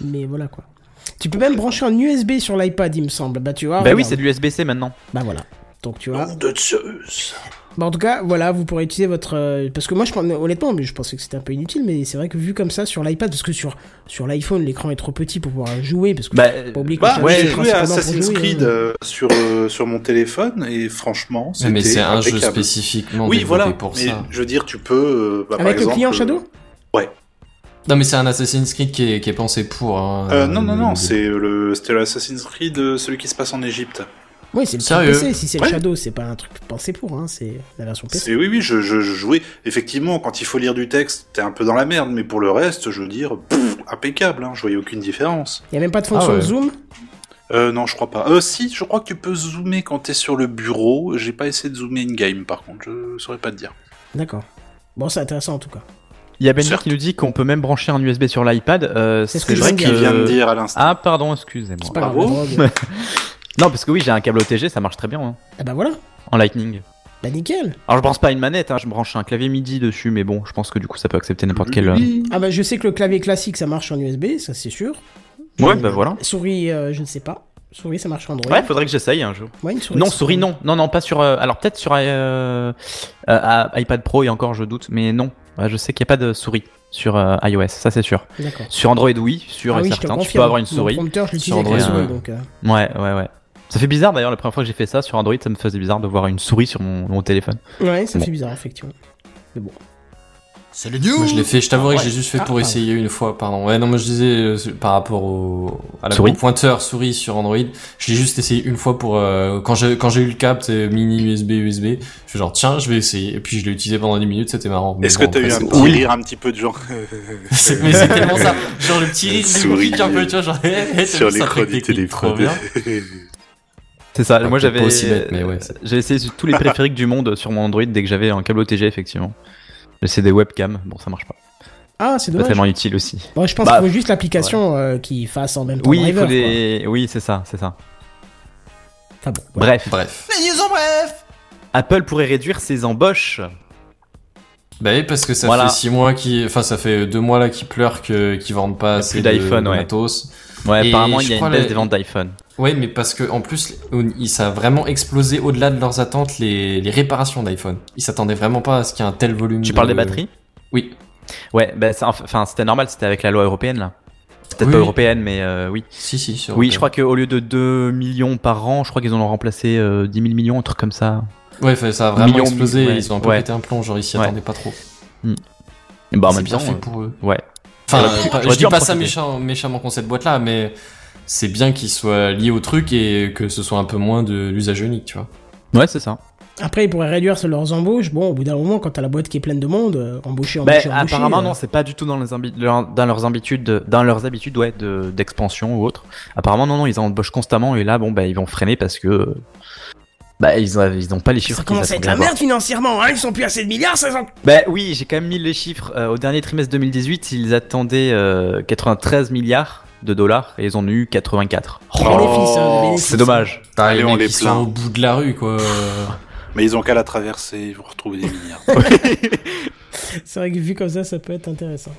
Mais voilà quoi. Tu peux même brancher un USB sur l'iPad, il me semble. Bah tu vois. Bah oui, c'est de l'USB-C maintenant. Bah voilà. Donc tu vois. Nom de Zeus. Bah en tout cas, voilà, vous pourrez utiliser votre. euh, Parce que moi, je honnêtement, mais je pensais que c'était un peu inutile, mais c'est vrai que vu comme ça sur l'iPad, parce que sur, sur l'iPhone, l'écran est trop petit pour pouvoir jouer, parce que Bah, pas oublier que Bah, le ouais, j'ai joué à Assassin's jouer, Creed hein. euh, sur, euh, sur mon téléphone et franchement, c'était mais c'est un jeu spécifiquement Oui, développé voilà. pour mais ça. je veux dire, tu peux. euh, bah, par Avec le exemple, client euh, Shadow? Non, mais c'est un Assassin's Creed qui est, qui est pensé pour. hein, euh, non, non, non, c'est le, c'était l'Assassin's Creed, celui qui se passe en Égypte. Oui, c'est le Sérieux PC. Si c'est le. Shadow, c'est pas un truc pensé pour, hein, c'est la version PC. Oui, oui, je, je, je jouais. Effectivement, quand il faut lire du texte, t'es un peu dans la merde, mais pour le reste, je veux dire, pff, impeccable. Hein, je voyais aucune différence. Il y a même pas de fonction Ah ouais. de zoom? Euh, non, je crois pas. Euh, si, je crois que tu peux zoomer quand t'es sur le bureau. J'ai pas essayé de zoomer in-game, par contre, je saurais pas te dire. D'accord. Bon, c'est intéressant en tout cas. Il y a Benji qui nous dit qu'on peut même brancher un USB sur l'iPad. Euh, C'est ce que je vient de dire à l'instant. Ah pardon, excusez-moi. C'est pas grave. Bravo. Non, parce que oui, j'ai un câble OTG, ça marche très bien hein, ah bah voilà. en Lightning. Bah nickel. Alors je branche pas une manette, hein, je branche un clavier MIDI dessus, mais bon, je pense que du coup ça peut accepter n'importe quel. euh. Ah bah je sais que le clavier classique ça marche en USB, ça c'est sûr. Ouais, Euh, bah voilà. Souris, euh, je ne sais pas. Souris, ça marche sur Android. Ouais, faudrait que j'essaye un jour. Ouais, une souris, Non, souris non, non, non, pas sur. euh, alors peut-être sur euh, euh, à- iPad Pro et encore je doute, mais non. Ouais, je sais qu'il n'y a pas de souris sur euh, iOS, ça c'est sûr. D'accord. Sur Android oui, sûr ah et oui, je te certain, tu confirme. peux avoir une Mon souris. prompteur, je l'utilise Sur avec la Android, souris, ouais. donc. euh, Ouais, ouais, ouais. Ça fait bizarre d'ailleurs la première fois que j'ai fait ça sur Android, ça me faisait bizarre de voir une souris sur mon, mon téléphone. Ouais, ça Bon. fait bizarre, effectivement. Mais bon. C'est le news Moi, je l'ai fait, je t'avouerai que j'ai juste fait Ah, pour pardon. essayer une fois, pardon. Ouais, non, moi je disais euh, par rapport au, à la, Souris. pointeur souris sur Android, je l'ai juste essayé une fois pour, euh, quand j'ai, quand j'ai eu le cap, c'est mini USB, USB, je fais genre, tiens, je vais essayer, et puis je l'ai utilisé pendant 10 minutes, c'était marrant. Est-ce bon, que t'as eu un petit Oui. rire un petit peu de genre mais c'est tellement ça. Genre le petit rire Souris. du un peu, tu vois, genre, eh, sur ça l'écran du technique, trop téléphone bien. C'est ça, moi j'avais pas aussi bête, mais ouais, j'ai essayé tous les périphériques du monde sur mon Android dès que j'avais un câble OTG effectivement. J'essaie des webcams, bon ça marche pas. Ah, c'est Pas dommage. tellement utile aussi. Bon, je pense Bah, qu'il faut juste l'application euh, qui fasse en même temps Oui, il driver. faut des. Oui, c'est ça, c'est ça. Enfin bon. Bref, Bref. Les news en bref Apple pourrait réduire ses embauches. Bah oui, parce que ça Voilà. fait six mois qui, enfin ça fait deux mois là qu'ils pleurent que qu'ils vendent pas assez d'iPhone, ouais. matos. Ouais, Et apparemment, il y a une baisse la- des ventes d'iPhone. Ouais, mais parce que en plus, ça a vraiment explosé au-delà de leurs attentes les, les réparations d'iPhone. Ils s'attendaient vraiment pas à ce qu'il y ait un tel volume. Tu de- parles des batteries? Oui. Ouais, bah, ça- enfin, c'était normal, c'était avec la loi européenne là. Peut-être Oui, pas européenne, mais euh, oui. Si, si, sur Oui, je crois qu'au lieu de 2 millions par an, je crois qu'ils en ont remplacé euh, 10 000 millions, un truc comme ça. Ouais, ça a vraiment Millions, explosé. ouais. Ils ont un peu Ouais. pété un plomb, genre ils s'y Ouais. attendaient pas trop. Et bah, c'est bien temps, fait euh, pour eux. ouais. Enfin, pas- je dis pas ça méchant, méchamment contre cette boîte-là, mais c'est bien qu'ils soient liés au truc et que ce soit un peu moins de l'usage unique, tu vois. Ouais, c'est ça. Après, ils pourraient réduire sur leurs embauches. Bon, au bout d'un moment, quand t'as la boîte qui est pleine de monde, euh, embaucher, Bah, embaucher, embaucher. apparemment, euh, non, c'est pas du tout dans, les leurs habitudes, de- dans leurs habitudes, ouais, de- d'expansion ou autre. Apparemment, non, non, ils embauchent constamment et là, bon, bah, ils vont freiner parce que, bah, ils ont, ils ont pas les chiffres. Ça commence à être la merde financièrement, hein, ils sont plus assez de milliards, ça sent... Bah oui, j'ai quand même mis les chiffres. Euh, au dernier trimestre 2018, ils attendaient euh, 93 milliards de dollars et ils en ont eu 84. Le bénéfice, hein, bénéfice. C'est dommage. Allez, les on les ils sont au bout de la rue, quoi. Mais ils ont qu'à la traverser, ils vont retrouver des milliards. C'est vrai que vu comme ça, ça peut être intéressant.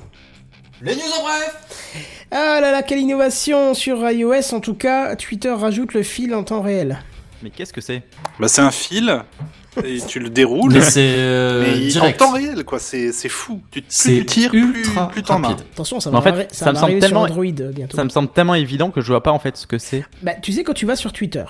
Les news en bref Ah là là, quelle innovation sur iOS. En tout cas, Twitter rajoute le fil en temps réel. Mais qu'est-ce que c'est bah, c'est un fil, et tu le déroules, Mais c'est euh, mais en temps réel, quoi. C'est c'est fou. Tu, plus C'est tu tires, plus, ultra plus t'en as. rapide. Attention, ça Mais va, en fait, arri- ça ça me semble tellement- sur Android bientôt. Ça me semble tellement évident que je vois pas en fait ce que c'est. Bah, tu sais, quand tu vas sur Twitter,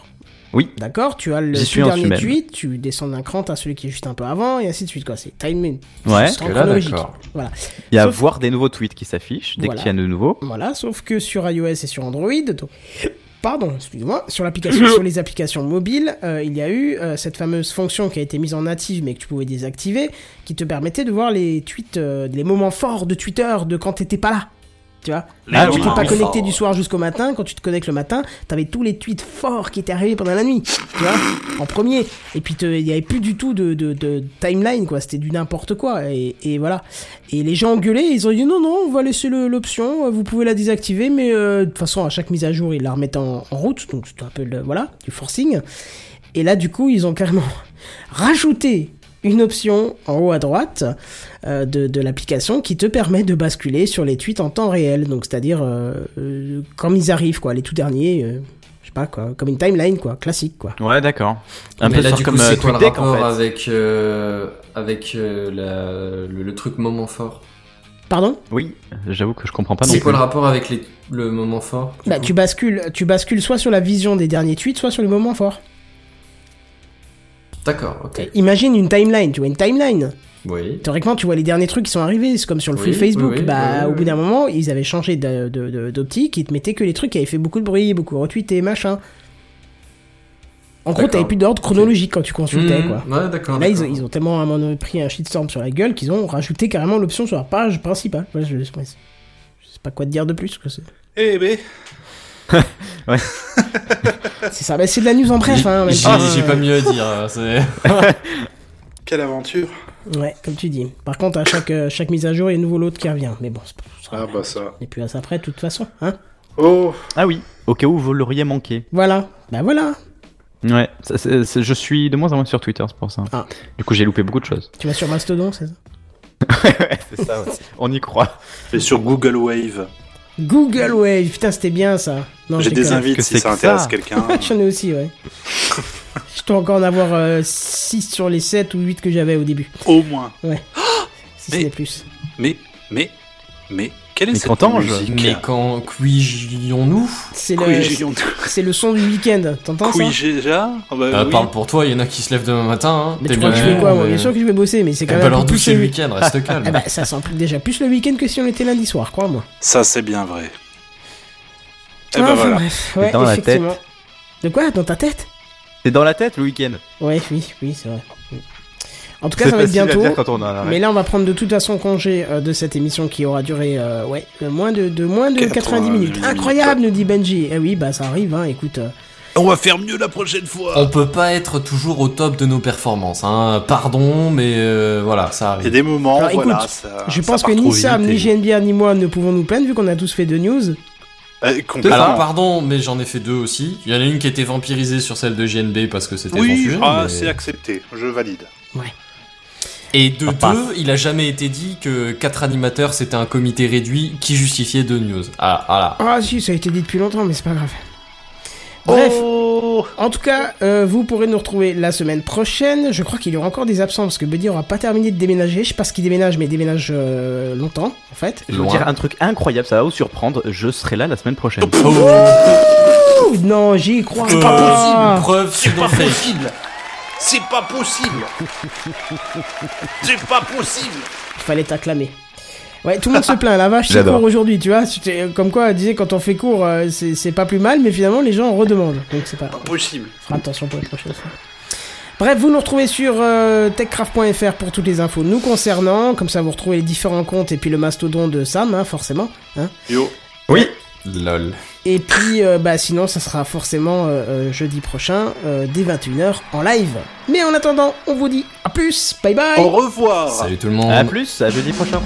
Oui. d'accord, tu as le tout dernier même. tweet, tu descends d'un cran, t'as celui qui est juste un peu avant, et ainsi de suite, quoi. C'est timing. Ouais. C'est là, d'accord. Voilà. Il y a Sauf- voir des nouveaux tweets qui s'affichent dès Voilà. qu'il y a de nouveaux. Voilà, sauf que sur iOS et sur Android, donc- pardon, excusez-moi, sur l'application, sur les applications mobiles, euh, il y a eu euh, cette fameuse fonction qui a été mise en native mais que tu pouvais désactiver, qui te permettait de voir les tweets, euh, les moments forts de Twitter de quand t'étais pas là. Tu vois Ah oui, tu t'es pas oui. connecté du soir jusqu'au matin, quand tu te connectes le matin, t'avais tous les tweets forts qui étaient arrivés pendant la nuit, tu vois, en premier. Et puis il y avait plus du tout de, de, de timeline, quoi. C'était du n'importe quoi. Et, et voilà. Et les gens engueulaient, ils ont dit non, non, on va laisser l'option, vous pouvez la désactiver, mais euh, de toute façon, à chaque mise à jour, ils la remettent en, en route. Donc c'était un peu le, voilà, du forcing. Et là, du coup, ils ont carrément rajouté une option en haut à droite euh, de, de l'application qui te permet de basculer sur les tweets en temps réel. Donc, c'est-à-dire euh, euh, quand ils arrivent, quoi, les tout derniers, euh, je sais pas quoi, comme une timeline, quoi, classique, quoi. Ouais, d'accord. Un Mais peu là, du comme coup, c'est quoi le en rapport fait. avec, euh, avec euh, la- le, le truc moment fort? Pardon? Oui, j'avoue que je comprends pas C'est quoi le rapport avec les, le moment fort Bah, coup? tu bascules, tu bascules soit sur la vision des derniers tweets, soit sur les moments forts. D'accord, ok. Et Imagine une timeline, tu vois, une timeline. Oui. Théoriquement, tu vois les derniers trucs qui sont arrivés, c'est comme sur le Oui, flux Facebook. oui, oui, bah, oui, oui, au bout d'un moment, ils avaient changé de- de- de- d'optique, ils te mettaient que les trucs qui avaient fait beaucoup de bruit, beaucoup retweeté, machin. En gros, t'avais plus d'ordre chronologique quand tu consultais, Mmh, quoi. Ouais, d'accord. Là, ils, ont- ils ont tellement à donné pris un shitstorm sur la gueule qu'ils ont rajouté carrément l'option sur la page principale. Je, je- je sais pas quoi te dire de plus. que c'est- Eh ben, C'est ça, bah, c'est de la news en bref. Hein, J'ai euh, pas mieux à dire. c'est- quelle aventure. Ouais, comme tu dis. Par contre, à chaque, euh, chaque mise à jour, il y a de nouveau l'autre qui revient. Mais bon, c'est pas ça Ah bah ça. Et puis à ça après, de toute façon. Hein Oh, Ah oui, au cas où vous l'auriez manqué. voilà. Bah voilà. Ouais, ça, je suis de moins en moins sur Twitter, c'est pour ça. Ah. Du coup, j'ai loupé beaucoup de choses. Tu vas sur Mastodon, c'est ça ouais, c'est ça, on y croit. et sur Google Wave. Google Wave, putain, c'était bien ça. Non, J'ai des invites que si ça intéresse quelqu'un. J'en ai aussi, ouais. je dois encore en avoir 6 sur les 7 ou 8 que j'avais au début. Au moins. Si Mais- ce n'est plus. Mais, mais, mais, quelle est Mais cette musique Mais quand cuigions-nous C'est le, j'ai- c'est le son du week-end. T'entends ça déjà Ah bah Euh, oui. Parle pour toi, il y en a qui se lèvent demain matin. Hein. Mais tu crois que je bien- fais quoi, moi mais- Bien sûr que je vais bosser, mais c'est quand même un alors plus le le week- week-end, reste calme. Eh ben, ça sent plus- déjà plus le week-end que si on était lundi soir, crois-moi. Ça, c'est bien vrai. Eh Ah, enfin, voilà. bref, ouais, dans la effectivement. De quoi? Dans ta tête? C'est dans la tête le week-end? Ouais, oui, oui, c'est vrai. En tout cas, ça va être bientôt. dire quand on a. Mais là, on va prendre de toute façon congé euh, de cette émission qui aura duré euh, ouais, euh, moins de, de moins de 90 minutes. 90 Incroyable, nous dit Benji. Eh oui, bah ça arrive, hein, écoute. euh, On va faire mieux la prochaine fois. On peut pas être toujours au top de nos performances. Hein. Pardon, mais euh, voilà, ça Il y a arrive. des moments, Alors, voilà, écoute, ça- Je pense que ni Sam, ni GNBR, ni moi ne pouvons nous plaindre vu qu'on a tous fait deux news. Euh. Alors pardon, mais j'en ai fait deux aussi. Il y en a une qui était vampirisée sur celle de JNB parce que c'était oui, ah, mais- c'est accepté, je valide. Et de passe. deux, il a jamais été dit que quatre animateurs c'était un comité réduit qui justifiait deux news. Ah, voilà. Ah si, ça a été dit depuis longtemps, mais c'est pas grave. Bref, Oh en tout cas, euh, vous pourrez nous retrouver la semaine prochaine. Je crois qu'il y aura encore des absents parce que Buddy aura pas terminé de déménager. Je sais pas ce qu'il déménage, mais il déménage euh, longtemps en fait. Je vais vous dire un truc incroyable, ça va vous surprendre. Je serai là la semaine prochaine. Ouh, non, j'y crois Euh, pas. Preuve C'est pas possible C'est pas possible C'est pas possible Il fallait t'acclamer. Ouais, tout le monde se plaint. La vache, c'est court aujourd'hui, tu vois. C'était- Comme quoi, elle disait quand on fait court, euh, c'est pas plus mal, mais finalement les gens en redemandent. Donc c'est pas. Pas possible fera attention pour la prochaine fois. Bref, vous nous retrouvez sur euh, techcraft.fr pour toutes les infos nous concernant. Comme ça, vous retrouvez les différents comptes et puis le mastodon de Sam, hein, forcément. Hein. Yo Oui. Lol. Et puis, euh, bah, sinon, ça sera forcément euh, euh, jeudi prochain, euh, dès 21h en live. Mais en attendant, on vous dit à plus, bye bye Au revoir Salut tout le monde. À plus, à jeudi prochain.